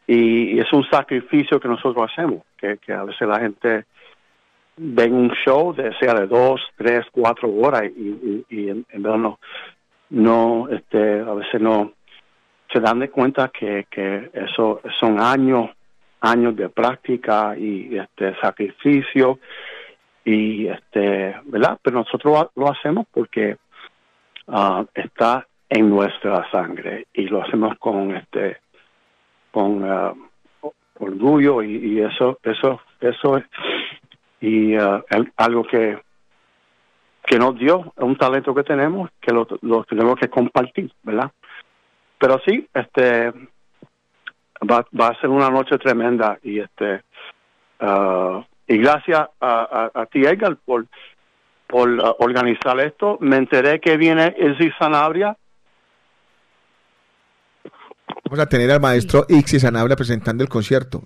y es un sacrificio que nosotros hacemos que, que a veces la gente ven un show de sea de dos tres cuatro horas y, y, en, en verdad no no este a veces no se dan de cuenta que, que eso son años años de práctica y este sacrificio y este verdad pero nosotros lo hacemos porque ah, está en nuestra sangre y lo hacemos con este con ah, orgullo y, eso eso eso es y el- algo que que nos dio un talento que tenemos que lo, tenemos que compartir verdad pero sí este va, va a ser una noche tremenda y este ah, y gracias a, a, a ti Edgar por por ah, organizar esto. Me enteré que viene Izzy Sanabria Vamos a tener al maestro Ixi Sanabria presentando el concierto.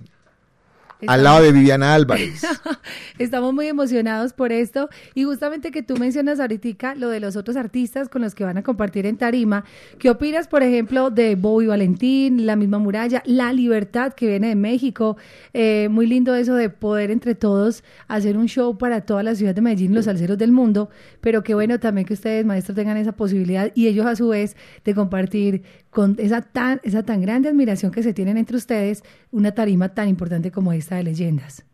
Al lado de Viviana Álvarez. Estamos muy emocionados por esto y justamente que tú mencionas ahorita lo de los otros artistas con los que van a compartir en tarima. ¿Qué opinas, por ejemplo, de Bobby Valentín, La misma muralla, La Libertad que viene de México? Eh, muy lindo eso de poder entre todos hacer un show para toda la ciudad de Medellín, los salseros del mundo, pero qué bueno también que ustedes, maestros, tengan esa posibilidad y ellos a su vez de compartir con esa tan, esa tan grande admiración que se tienen entre ustedes una tarima tan importante como esta de leyendas.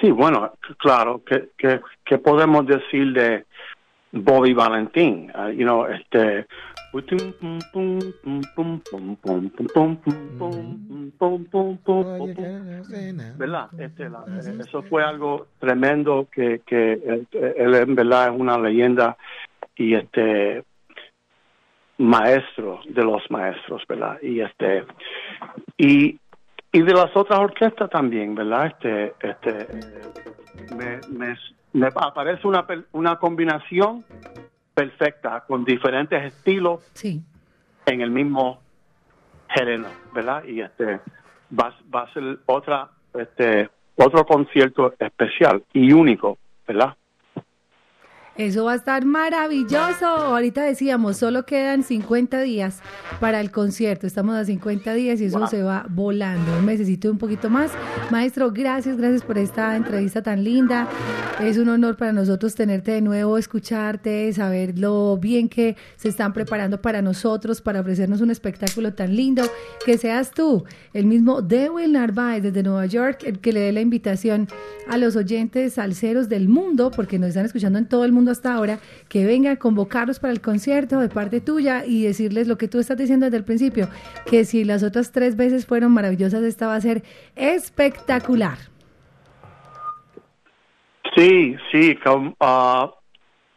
Sí, bueno, claro, ¿qué, qué, qué podemos decir de, Bobby Valentín, uh, you know, este ¿verdad? Este, la- eso fue algo tremendo que, que eh, él en verdad es una leyenda y este maestro de los maestros, ¿verdad? Y este y y de las otras orquestas también, ¿verdad? Este este me, me, me aparece una una combinación perfecta con diferentes estilos Sí. en el mismo género, ¿verdad? Y este va, va a ser otra este otro concierto especial y único, ¿verdad? Eso va a estar maravilloso. Ahorita decíamos, solo quedan 50 días para el concierto. Estamos a 50 días y eso Wow. se va volando. Un mesecito un poquito más. Maestro, gracias, gracias por esta entrevista tan linda. Es un honor para nosotros tenerte de nuevo, escucharte, saber lo bien que se están preparando para nosotros, para ofrecernos un espectáculo tan lindo. Que seas tú, el mismo Dewey Narváez desde Nueva York, el que le dé la invitación a los oyentes salseros del mundo, porque nos están escuchando en todo el mundo hasta ahora, que venga a convocarlos para el concierto de parte tuya y decirles lo que tú estás diciendo desde el principio, que si las otras tres veces fueron maravillosas, esta va a ser espectacular. Sí, sí. ah,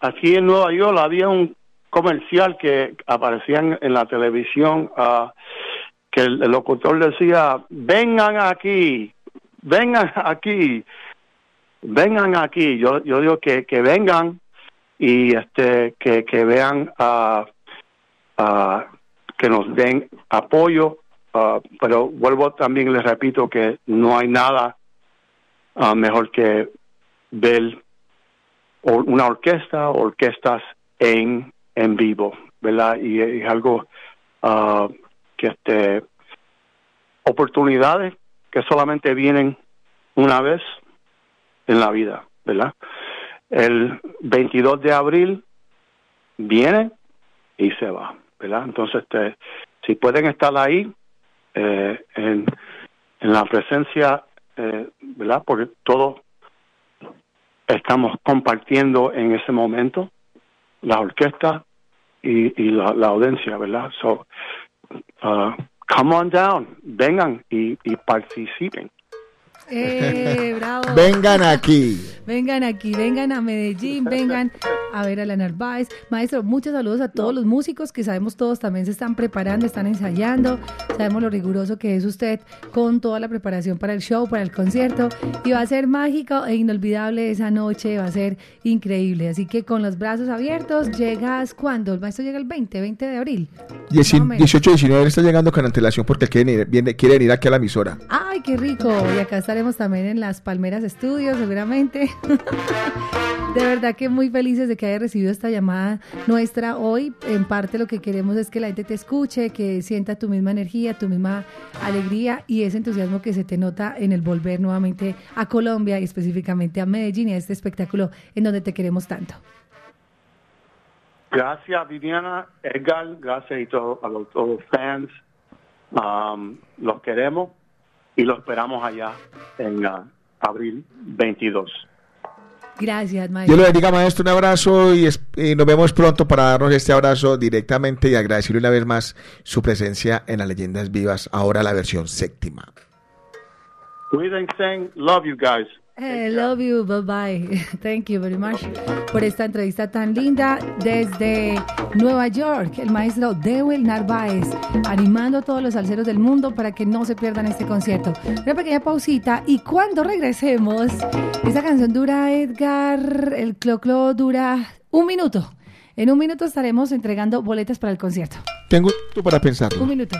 aquí en Nueva York había un comercial que aparecía en, la televisión ah, que el, el locutor decía, vengan aquí, vengan aquí, vengan aquí. Yo, yo digo que, que vengan y este que, que vean ah, ah, que nos den apoyo, ah, pero vuelvo también les repito que no hay nada ah, mejor que ver una orquesta, orquestas en, en vivo, ¿verdad? Y es algo ah, que este oportunidades que solamente vienen una vez en la vida, ¿verdad? El 22 de abril viene y se va, ¿verdad? Entonces, este, si pueden estar ahí eh, en, en la presencia, eh, ¿verdad? Porque todo estamos compartiendo en ese momento la orquesta y, y la, la audiencia, ¿verdad? So, uh, come on down, vengan y, y participen. ¡Eh, bravo! Vengan aquí. Vengan aquí, vengan a Medellín, vengan a ver a la Narváez. Maestro, muchos saludos a todos los músicos que sabemos todos también se están preparando, están ensayando. Sabemos lo riguroso que es usted con toda la preparación para el show, para el concierto. Y va a ser mágico e inolvidable esa noche, va a ser increíble. Así que con los brazos abiertos, llegas cuando? El maestro llega el 20, 20 de abril. Dieci- Más o menos. 18 19 él está llegando con antelación porque quiere venir, viene, quiere venir aquí a la emisora. ¡Ay, qué rico! Y acá estaremos también en las Palmeras Estudios, seguramente. De verdad que muy felices de que haya recibido esta llamada nuestra hoy. En parte lo que queremos es que la gente te escuche, que sienta tu misma energía, tu misma alegría y ese entusiasmo que se te nota en el volver nuevamente a Colombia y específicamente a Medellín y a este espectáculo en donde te queremos tanto. Gracias Viviana, Edgar, gracias a los, todos los fans. Um, los queremos y los esperamos allá en uh, abril 22. Gracias, Dios maestro. le bendiga, maestro. Un abrazo y, es- y nos vemos pronto para darnos este abrazo directamente y agradecerle una vez más su presencia en las leyendas vivas, ahora la versión séptima. Cuídense, love you guys. I love you, bye bye. Thank you very much por esta entrevista tan linda desde Nueva York. El maestro Dewey Narváez animando a todos los salseros del mundo para que no se pierdan este concierto. Una pequeña pausita y cuando regresemos, esta canción dura, Edgar, el cloclo dura un minuto. En un minuto estaremos entregando boletas para el concierto. Tengo tú para pensarlo. Un minuto.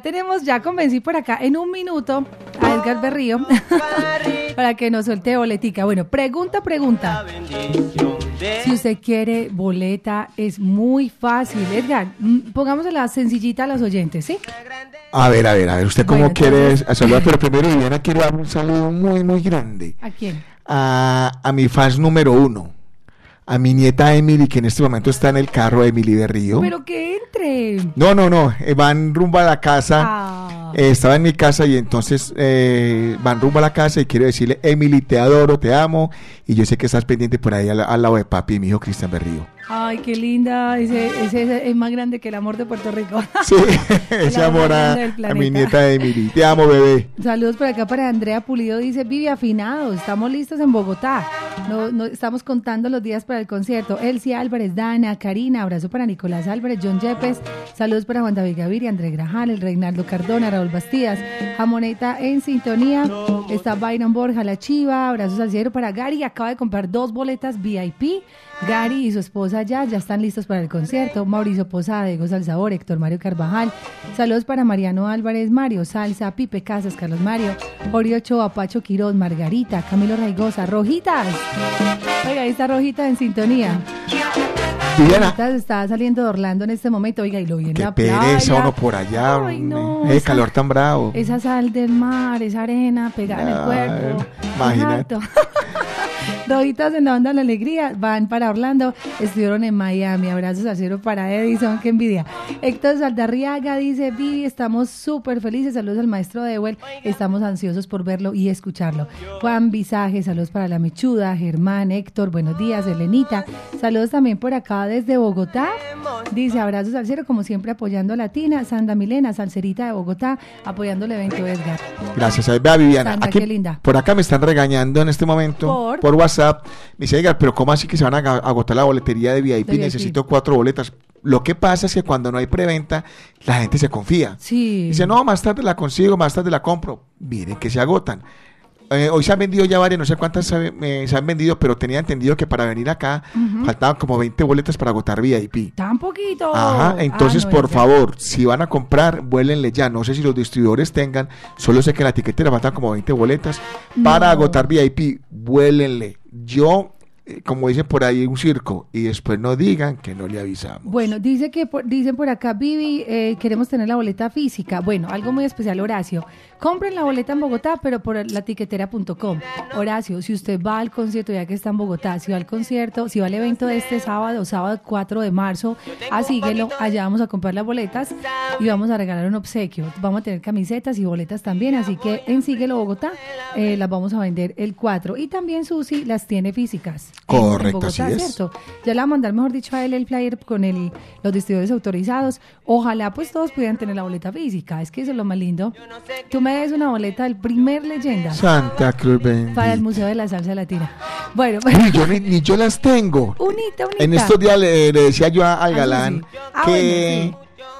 Tenemos, ya convencí por acá en un minuto a Edgar Berrío para que nos suelte boletica. Bueno, pregunta, pregunta. Si usted quiere boleta, es muy fácil. Edgar, mm, pongámosela sencillita a los oyentes, ¿sí? A ver, a ver, a ver, ¿usted cómo Bueno, quiere entonces- saludar? Pero primero, Viviana, quiero dar un saludo muy, muy grande ¿A quién? a, a mi fans número uno, a mi nieta Emily, que en este momento está en el carro, Emily Berrío. Pero que entre. No, no, no, eh, van rumbo a la casa. Ah. Eh, estaba en mi casa y entonces eh, van rumbo a la casa y quiero decirle, Emily, te adoro, te amo. Y yo sé que estás pendiente por ahí al, al lado de papi y mi hijo Cristian Berrío. Ay, qué linda. Ese, ese- ese es más grande que el amor de Puerto Rico. Sí, ese amor a, mi nieta Emily. Te amo, bebé. Saludos por acá para Andrea Pulido. Dice, Vivi afinado, estamos listos en Bogotá. No, no, estamos contando los días para el concierto. Elsie Álvarez, Dana, Karina, abrazo para Nicolás Álvarez, John Yepes. Saludos para Juan David Gaviria, André Grajal, el Reinaldo Cardona, Raúl Bastidas. Jamoneta en sintonía. Está Byron Borja, La Chiva. Abrazos al cielo para Gary. Acaba de comprar dos boletas VIP. Gary y su esposa ya, ya están listos para el concierto. Mauricio Posada, Diego Salzabor, Héctor Mario Carvajal. Saludos para Mariano Álvarez, Mario Salsa, Pipe Casas, Carlos Mario, Ori Ochoa, Pacho Quirón, Margarita, Camilo Raigosa, Rojitas. Oiga, ahí está Rojita en sintonía. Rojitas está saliendo de Orlando en este momento. Oiga, y lo vi en Qué la pereza playa. uno por allá. Ay, no, Ese esa- calor tan bravo. Esa sal del mar, esa arena pegada en el cuerpo. imagínate. Rojitas en la onda de la alegría van para Orlando, estuvieron en Miami. Abrazos al cielo para Edison, qué envidia. Héctor Saldarriaga dice: Vivi, estamos súper felices. Saludos al maestro Dewell, estamos ansiosos por verlo y escucharlo. Juan Visaje, saludos para la Mechuda, Germán, Héctor, buenos días, Elenita. Saludos también por acá desde Bogotá. Dice: Abrazos al cielo, como siempre, apoyando a Latina. Sandra Milena, Salcerita de Bogotá, apoyando el evento Edgar. Gracias. Ahí vea, Viviana. Sandra, Aquí- qué linda. Por acá me están regañando en este momento ¿Por? por, WhatsApp. Me dice, "Edgar, pero ¿cómo así que se van a agotar la boletería de VIP? De VIP. Necesito cuatro boletas. Lo que pasa es que cuando no hay preventa, la gente se confía. Sí. Dice, no, más tarde la consigo, más tarde la compro. Miren que se agotan. Eh, hoy se han vendido ya varias, no sé cuántas se, eh, se han vendido, pero tenía entendido que para venir acá faltaban como 20 boletas para agotar VIP. Tan poquito. Ajá, entonces Ah, no, por favor, si van a comprar, vuélenle ya. No sé si los distribuidores tengan, solo sé que en la etiquetera faltan como 20 boletas. Para agotar VIP, vuélenle. Yo, como dicen por ahí, un circo, y después no digan que no le avisamos. Bueno, dice que por- dicen por acá, Vivi, eh, queremos tener la boleta física. Bueno, algo muy especial, Horacio. Compren la boleta en Bogotá, pero por la tiquetera.com. Horacio, si usted va al concierto, ya que está en Bogotá, si va al concierto, si va al evento de este sábado, sábado 4 de marzo, asíguelo, allá vamos a comprar las boletas y vamos a regalar un obsequio. Vamos a tener camisetas y boletas también, así que en Síguelo Bogotá eh, las vamos a vender el 4. Y también Susi las tiene físicas. En- en Correcto, Bogotá, así es. ¿cierto? Ya le va a mandar, mejor dicho, a él el flyer con el, los distribuidores autorizados. Ojalá pues todos pudieran tener la boleta física. Es que eso es lo más lindo. Tú me des una boleta del primer leyenda Santa Cruz bendita. para el Museo de la Salsa Latina. Bueno, Uy, yo ni, ni yo las tengo. unita, unita. En estos días le, le decía yo al Ah, galán sí. Ah, que,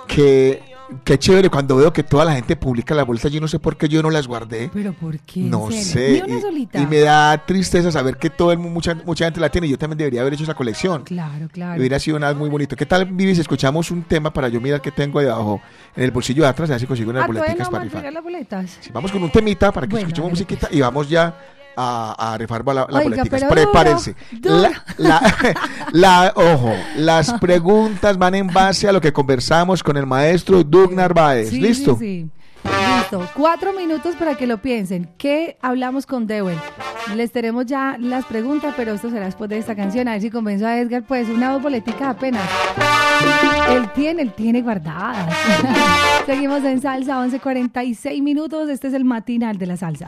que, que chévere cuando veo que toda la gente publica las boletas. Yo no sé por qué yo no las guardé. Pero ¿por qué? ¿En No sé. Ni una y, solita. y me da tristeza saber que todo el, mu- mucha, mucha gente la tiene. Yo también debería haber hecho esa colección. Claro, claro. Hubiera sido nada muy bonito. ¿Qué tal, Vivi, si escuchamos un tema para yo mirar qué tengo debajo en el bolsillo de atrás? A ver si consigo unas Ah, boleticas no para rifar. las boletas. Vamos con un temita para que Bueno, escuchemos musiquita y vamos ya a, a rifar la- Oiga, boleticas. pero Prepárense. duro, duro. La, la- la- ojo, las preguntas van en base a lo que conversamos con el maestro Doug Narváez. Sí, ¿Listo? Sí, sí. Listo. Cuatro minutos para que lo piensen. ¿Qué hablamos con Dewey? Les tenemos ya las preguntas, pero esto será después de esta canción. A ver si convenzo a Edgar, pues una dos boleticas apenas. Él tiene, él tiene guardadas. Seguimos en salsa, 11.46 minutos. Este es el matinal de la salsa.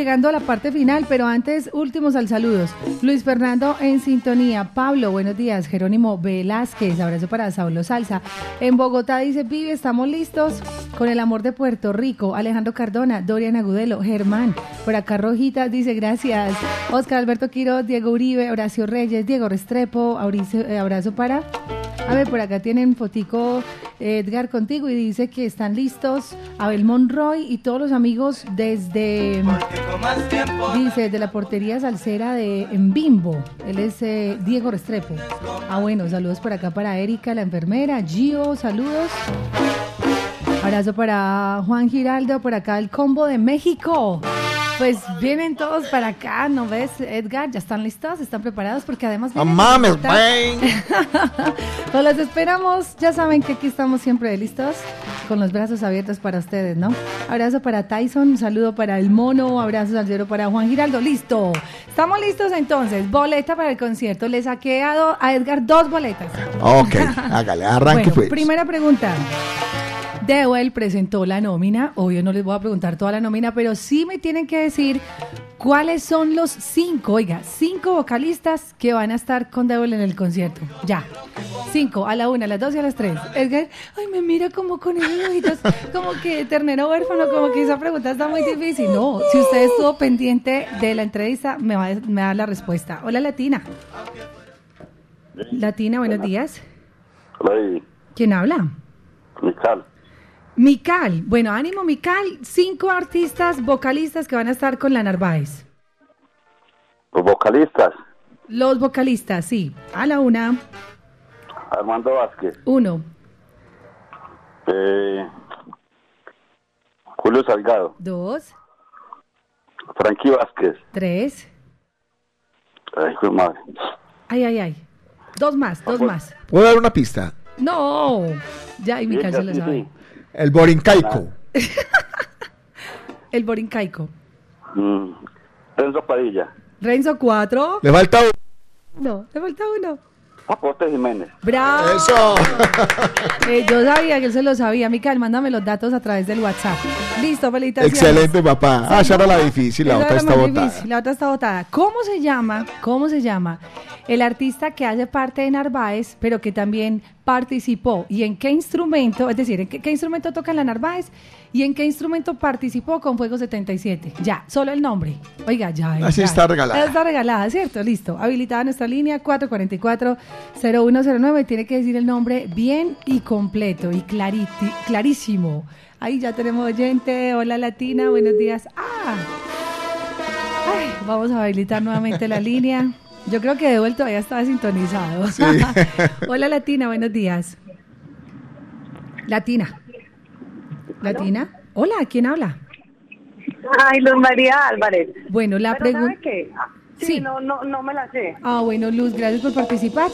Llegando a la parte final, pero antes, últimos al saludos. Luis Fernando en sintonía. Pablo, buenos días. Jerónimo Velázquez, abrazo para Saulo Salsa. En Bogotá dice, Vive, estamos listos con el amor de Puerto Rico. Alejandro Cardona, Dorian Agudelo, Germán. Por acá Rojita dice, gracias. Oscar Alberto Quiro, Diego Uribe, Horacio Reyes, Diego Restrepo, Auricio- eh, abrazo para... A ver, por acá tienen fotico Edgar contigo y dice que están listos Abel Monroy y todos los amigos desde, dice, de la portería salsera de en Bimbo. Él es eh, Diego Restrepo. Ah, bueno, saludos por acá para Erika, la enfermera, Gio, saludos. Abrazo para Juan Giraldo, por acá el combo de México. Pues vienen todos para acá, ¿no ves, Edgar? ¿Ya están listos? ¿Están preparados? Porque además... No mames. Pues los esperamos. Ya saben que aquí estamos siempre listos, con los brazos abiertos para ustedes, ¿no? Abrazo para Tyson, un saludo para el mono, abrazo salsero para Juan Giraldo. Listo. Estamos listos entonces. Boleta para el concierto. Le saqué a, do- a Edgar dos boletas. Ok, hágale, arranque Bueno, pues. primera pregunta. Dewell presentó la nómina. Obvio no les voy a preguntar toda la nómina, pero sí me tienen que decir ¿Cuáles son los cinco, oiga, cinco vocalistas que van a estar con Devil en el concierto? Ya. Cinco, a la una, a las dos y a las tres. Edgar, ay, me mira como con esos ojitos, como que ternero huérfano, como que esa pregunta está muy difícil. No, si usted estuvo pendiente de la entrevista, me va, me va a dar la respuesta. Hola, Latina. Latina, buenos días. Hola, ¿Quién habla? Mical. Mical. Bueno, ánimo, Mical. Cinco artistas vocalistas que van a estar con la Narváez. Los vocalistas, Los vocalistas, sí. A la una, Armando Vázquez, uno, eh, Julio Salgado, dos, Frankie Vázquez. tres. Ay, madre. Ay, ay, ay. Dos más, dos más. ¿Puedo dar una pista? No. Ya, y Mical se lo Sí, sabe. sí. El Borincaico. El Borincaico. Mm, Renzo Padilla, Renzo, cuatro. Le falta un- No, le falta uno. Aporte Jiménez. ¡Bravo! Eso. Eh, yo sabía que él se lo sabía. Mical, mándame los datos a través del WhatsApp. Listo, felicitaciones. Excelente, papá. Ah, esa era la difícil, la otra está botada. difícil, La otra está botada. ¿Cómo se llama? ¿Cómo se llama? El artista que hace parte de Narváez, pero que también participó. ¿Y en qué instrumento? Es decir, ¿en qué, qué instrumento toca la Narváez? ¿Y en qué instrumento participó con Fuego 77? Ya, solo el nombre. Oiga, ya. Así ya. está regalada. Está regalada, ¿cierto? Listo. Habilitada nuestra línea 444-0109. Tiene que decir el nombre bien y completo y clariti- clarísimo. Ahí ya tenemos oyente. Hola Latina, buenos días. Ah. Ay, vamos a habilitar nuevamente la línea. Yo creo que de vuelta todavía estaba sintonizado. Hola Latina, buenos días. Latina. Latina. Hola, ¿quién habla? Ay, Luz María Álvarez. Bueno, la pregunta... Sí, Sí. No, no, no me la sé. Ah, bueno, Luz, gracias por participar.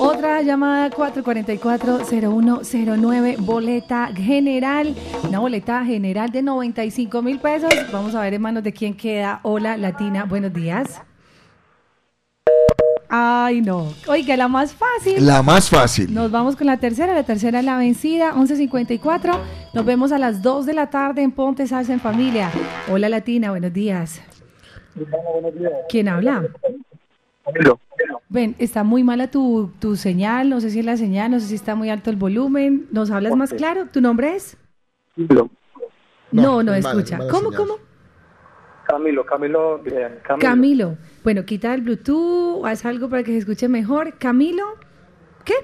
Otra llamada 444-0109, boleta general, una boleta general de 95 mil pesos. Vamos a ver en manos de quién queda. Hola, Latina, buenos días. Ay, no. Oiga, la más fácil. La más fácil. Nos vamos con la tercera, la tercera es la vencida, 11.54. Nos vemos a las 2 de la tarde en Ponte Salsa en Familia. Hola Latina, buenos días. ¿Quién habla? Ven, está muy mala tu, tu señal, no sé si es la señal, no sé si está muy alto el volumen. ¿Nos hablas más claro? ¿Tu nombre es? No, no, mala, escucha. mala ¿Cómo, señal. cómo? Camilo, Camilo, bien, Camilo. Camilo. Bueno, quita el Bluetooth, haz algo para que se escuche mejor. Camilo, ¿qué?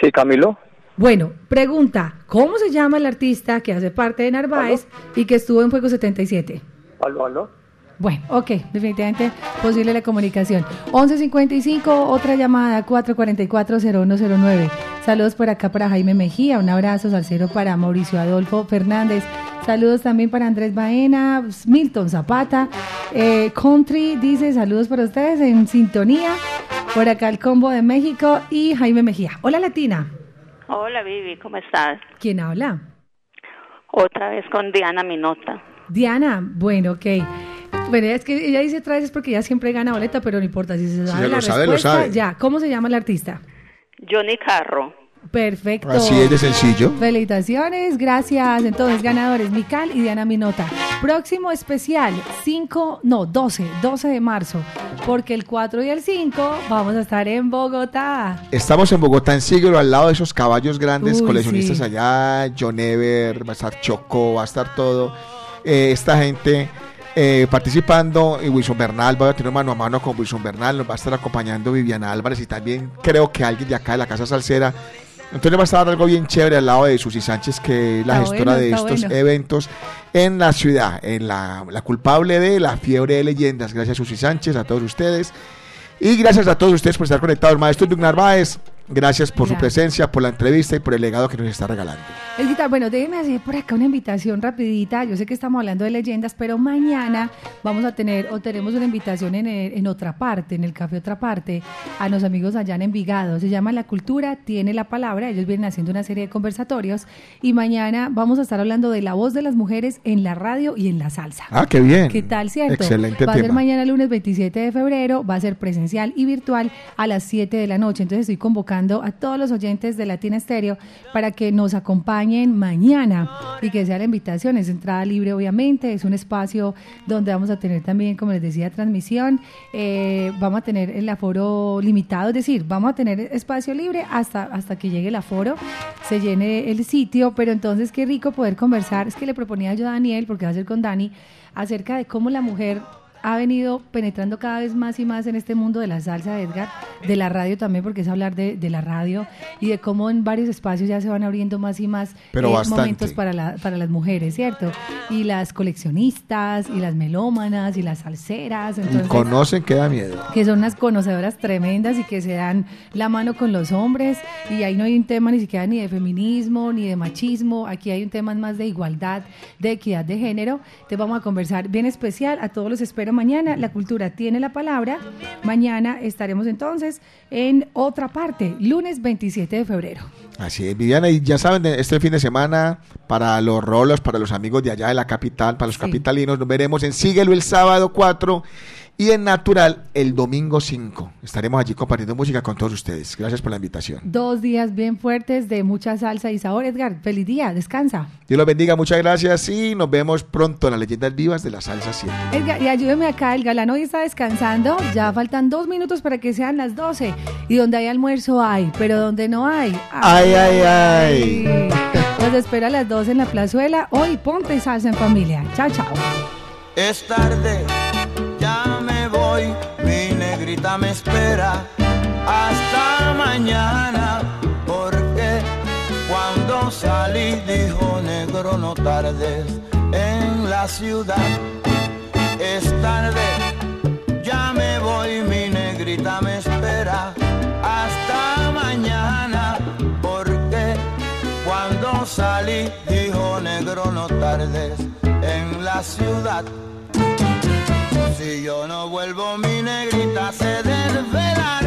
Sí, Camilo. Bueno, pregunta, ¿cómo se llama el artista que hace parte de Narváez y que estuvo en Fuego 77? Aló, aló. Bueno, ok, definitivamente posible la comunicación. 11.55, otra llamada, 444-0109. Saludos por acá para Jaime Mejía, un abrazo salcero para Mauricio Adolfo Fernández. Saludos también para Andrés Baena, Milton Zapata. Eh, Country dice saludos para ustedes en sintonía. Por acá el combo de México y Jaime Mejía. Hola Latina. Hola Vivi, ¿cómo estás? ¿Quién habla? Otra vez con Diana Minota. Diana, bueno, ok. Bueno, es que ella dice otra vez es porque ella siempre gana boleta, pero no importa si se sabe se la lo sabe, lo respuesta, sabe. ya. ¿Cómo se llama el artista? Johnny Carro. Perfecto. Así es de sencillo. Felicitaciones, gracias. Entonces, ganadores, Mical y Diana Minota. Próximo especial, 5, no, 12, 12 de marzo, porque el 4 y el 5 vamos a estar en Bogotá. Estamos en Bogotá, en Siglo, al lado de esos caballos grandes, Uy, coleccionistas sí. allá, John Ever, va a estar Choco, va a estar todo. Eh, esta gente eh, participando, y Wilson Bernal, va a tener mano a mano con Wilson Bernal, nos va a estar acompañando Viviana Álvarez y también creo que alguien de acá de la Casa Salsera. Entonces va a estar algo bien chévere al lado de Susi Sánchez, que es la Está gestora bueno, de estos bueno. eventos en la ciudad, en la, la culpable de la fiebre de leyendas. Gracias Susi Sánchez, a todos ustedes. Y gracias a todos ustedes por estar conectados. Maestro Doug Narváez, gracias por su presencia, por la entrevista y por el legado que nos está regalando. El guitar- bueno, déjeme hacer por acá una invitación rapidita. Yo sé que estamos hablando de leyendas, pero mañana vamos a tener o tenemos una invitación en, el- en otra parte, en el café otra parte, a los amigos allá en Envigado. Se llama La Cultura tiene la palabra. Ellos vienen haciendo una serie de conversatorios y mañana vamos a estar hablando de la voz de las mujeres en la radio y en la salsa. Ah, qué bien. ¿Qué tal, cierto? Excelente Va a ser mañana lunes 27 de febrero, va a ser presencial y virtual a las 7 de la noche. Entonces estoy convocando a todos los oyentes de Latina Estéreo para que nos acompañen mañana y que sea la invitación. Es entrada libre, obviamente. Es un espacio donde vamos a tener también, como les decía, transmisión. Eh, vamos a tener el aforo limitado, es decir, vamos a tener espacio libre hasta, hasta que llegue el aforo, se llene el sitio. Pero entonces, qué rico poder conversar. Es que le proponía yo a Daniel, porque va a ser con Dani, acerca de cómo la mujer ha venido penetrando cada vez más y más en este mundo de la salsa Edgar, de la radio también, porque es hablar de, de la radio y de cómo en varios espacios ya se van abriendo más y más Pero eh, momentos para, la- para las mujeres, ¿cierto? Y las coleccionistas, y las melómanas, y las salseras. Y Entonces, conocen que da miedo. que son unas conocedoras tremendas y que se dan la mano con los hombres y ahí no hay un tema ni siquiera ni de feminismo ni de machismo, aquí hay un tema más de igualdad, de equidad de género. Te vamos a conversar bien especial, a todos los espero mañana, la cultura tiene la palabra, mañana estaremos entonces en otra parte, lunes 27 de febrero. Así es, Viviana, y ya saben, este fin de semana, para los rolos, para los amigos de allá de la capital, para los capitalinos, nos veremos en Síguelo el sábado 4 y en Natural el domingo 5. Estaremos allí compartiendo música con todos ustedes. Gracias por la invitación. Dos días bien fuertes de mucha salsa y sabor. Edgar, feliz día, descansa. Dios los bendiga, muchas gracias y nos vemos pronto en las leyendas vivas de la salsa 7. Edgar, y ayúdeme acá, el galán hoy está descansando, ya faltan dos minutos para que sean las 12. Y donde hay almuerzo hay, pero donde no hay. Ay, ay, ay. Los espero a las 12 en la plazuela. Hoy ponte salsa en familia. Chao, chao. Es tarde, voy, mi negrita me espera hasta mañana, porque cuando salí dijo negro no tardes en la ciudad. Es tarde, ya me voy, mi negrita me espera hasta mañana, porque cuando salí dijo negro no tardes en la ciudad. Si yo no vuelvo mi negrita se desvelará,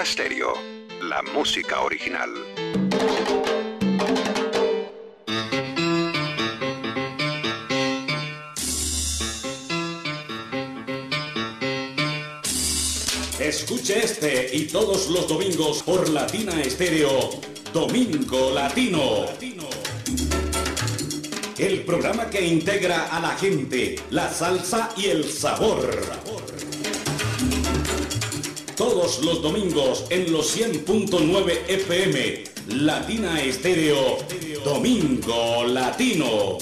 Latina Stereo, la música original. Escuche este y todos los domingos por Latina Estéreo, Domingo Latino. El programa que integra a la gente, la salsa y el sabor todos los domingos en los 100.9 FM, Latina Estéreo, Domingo Latino.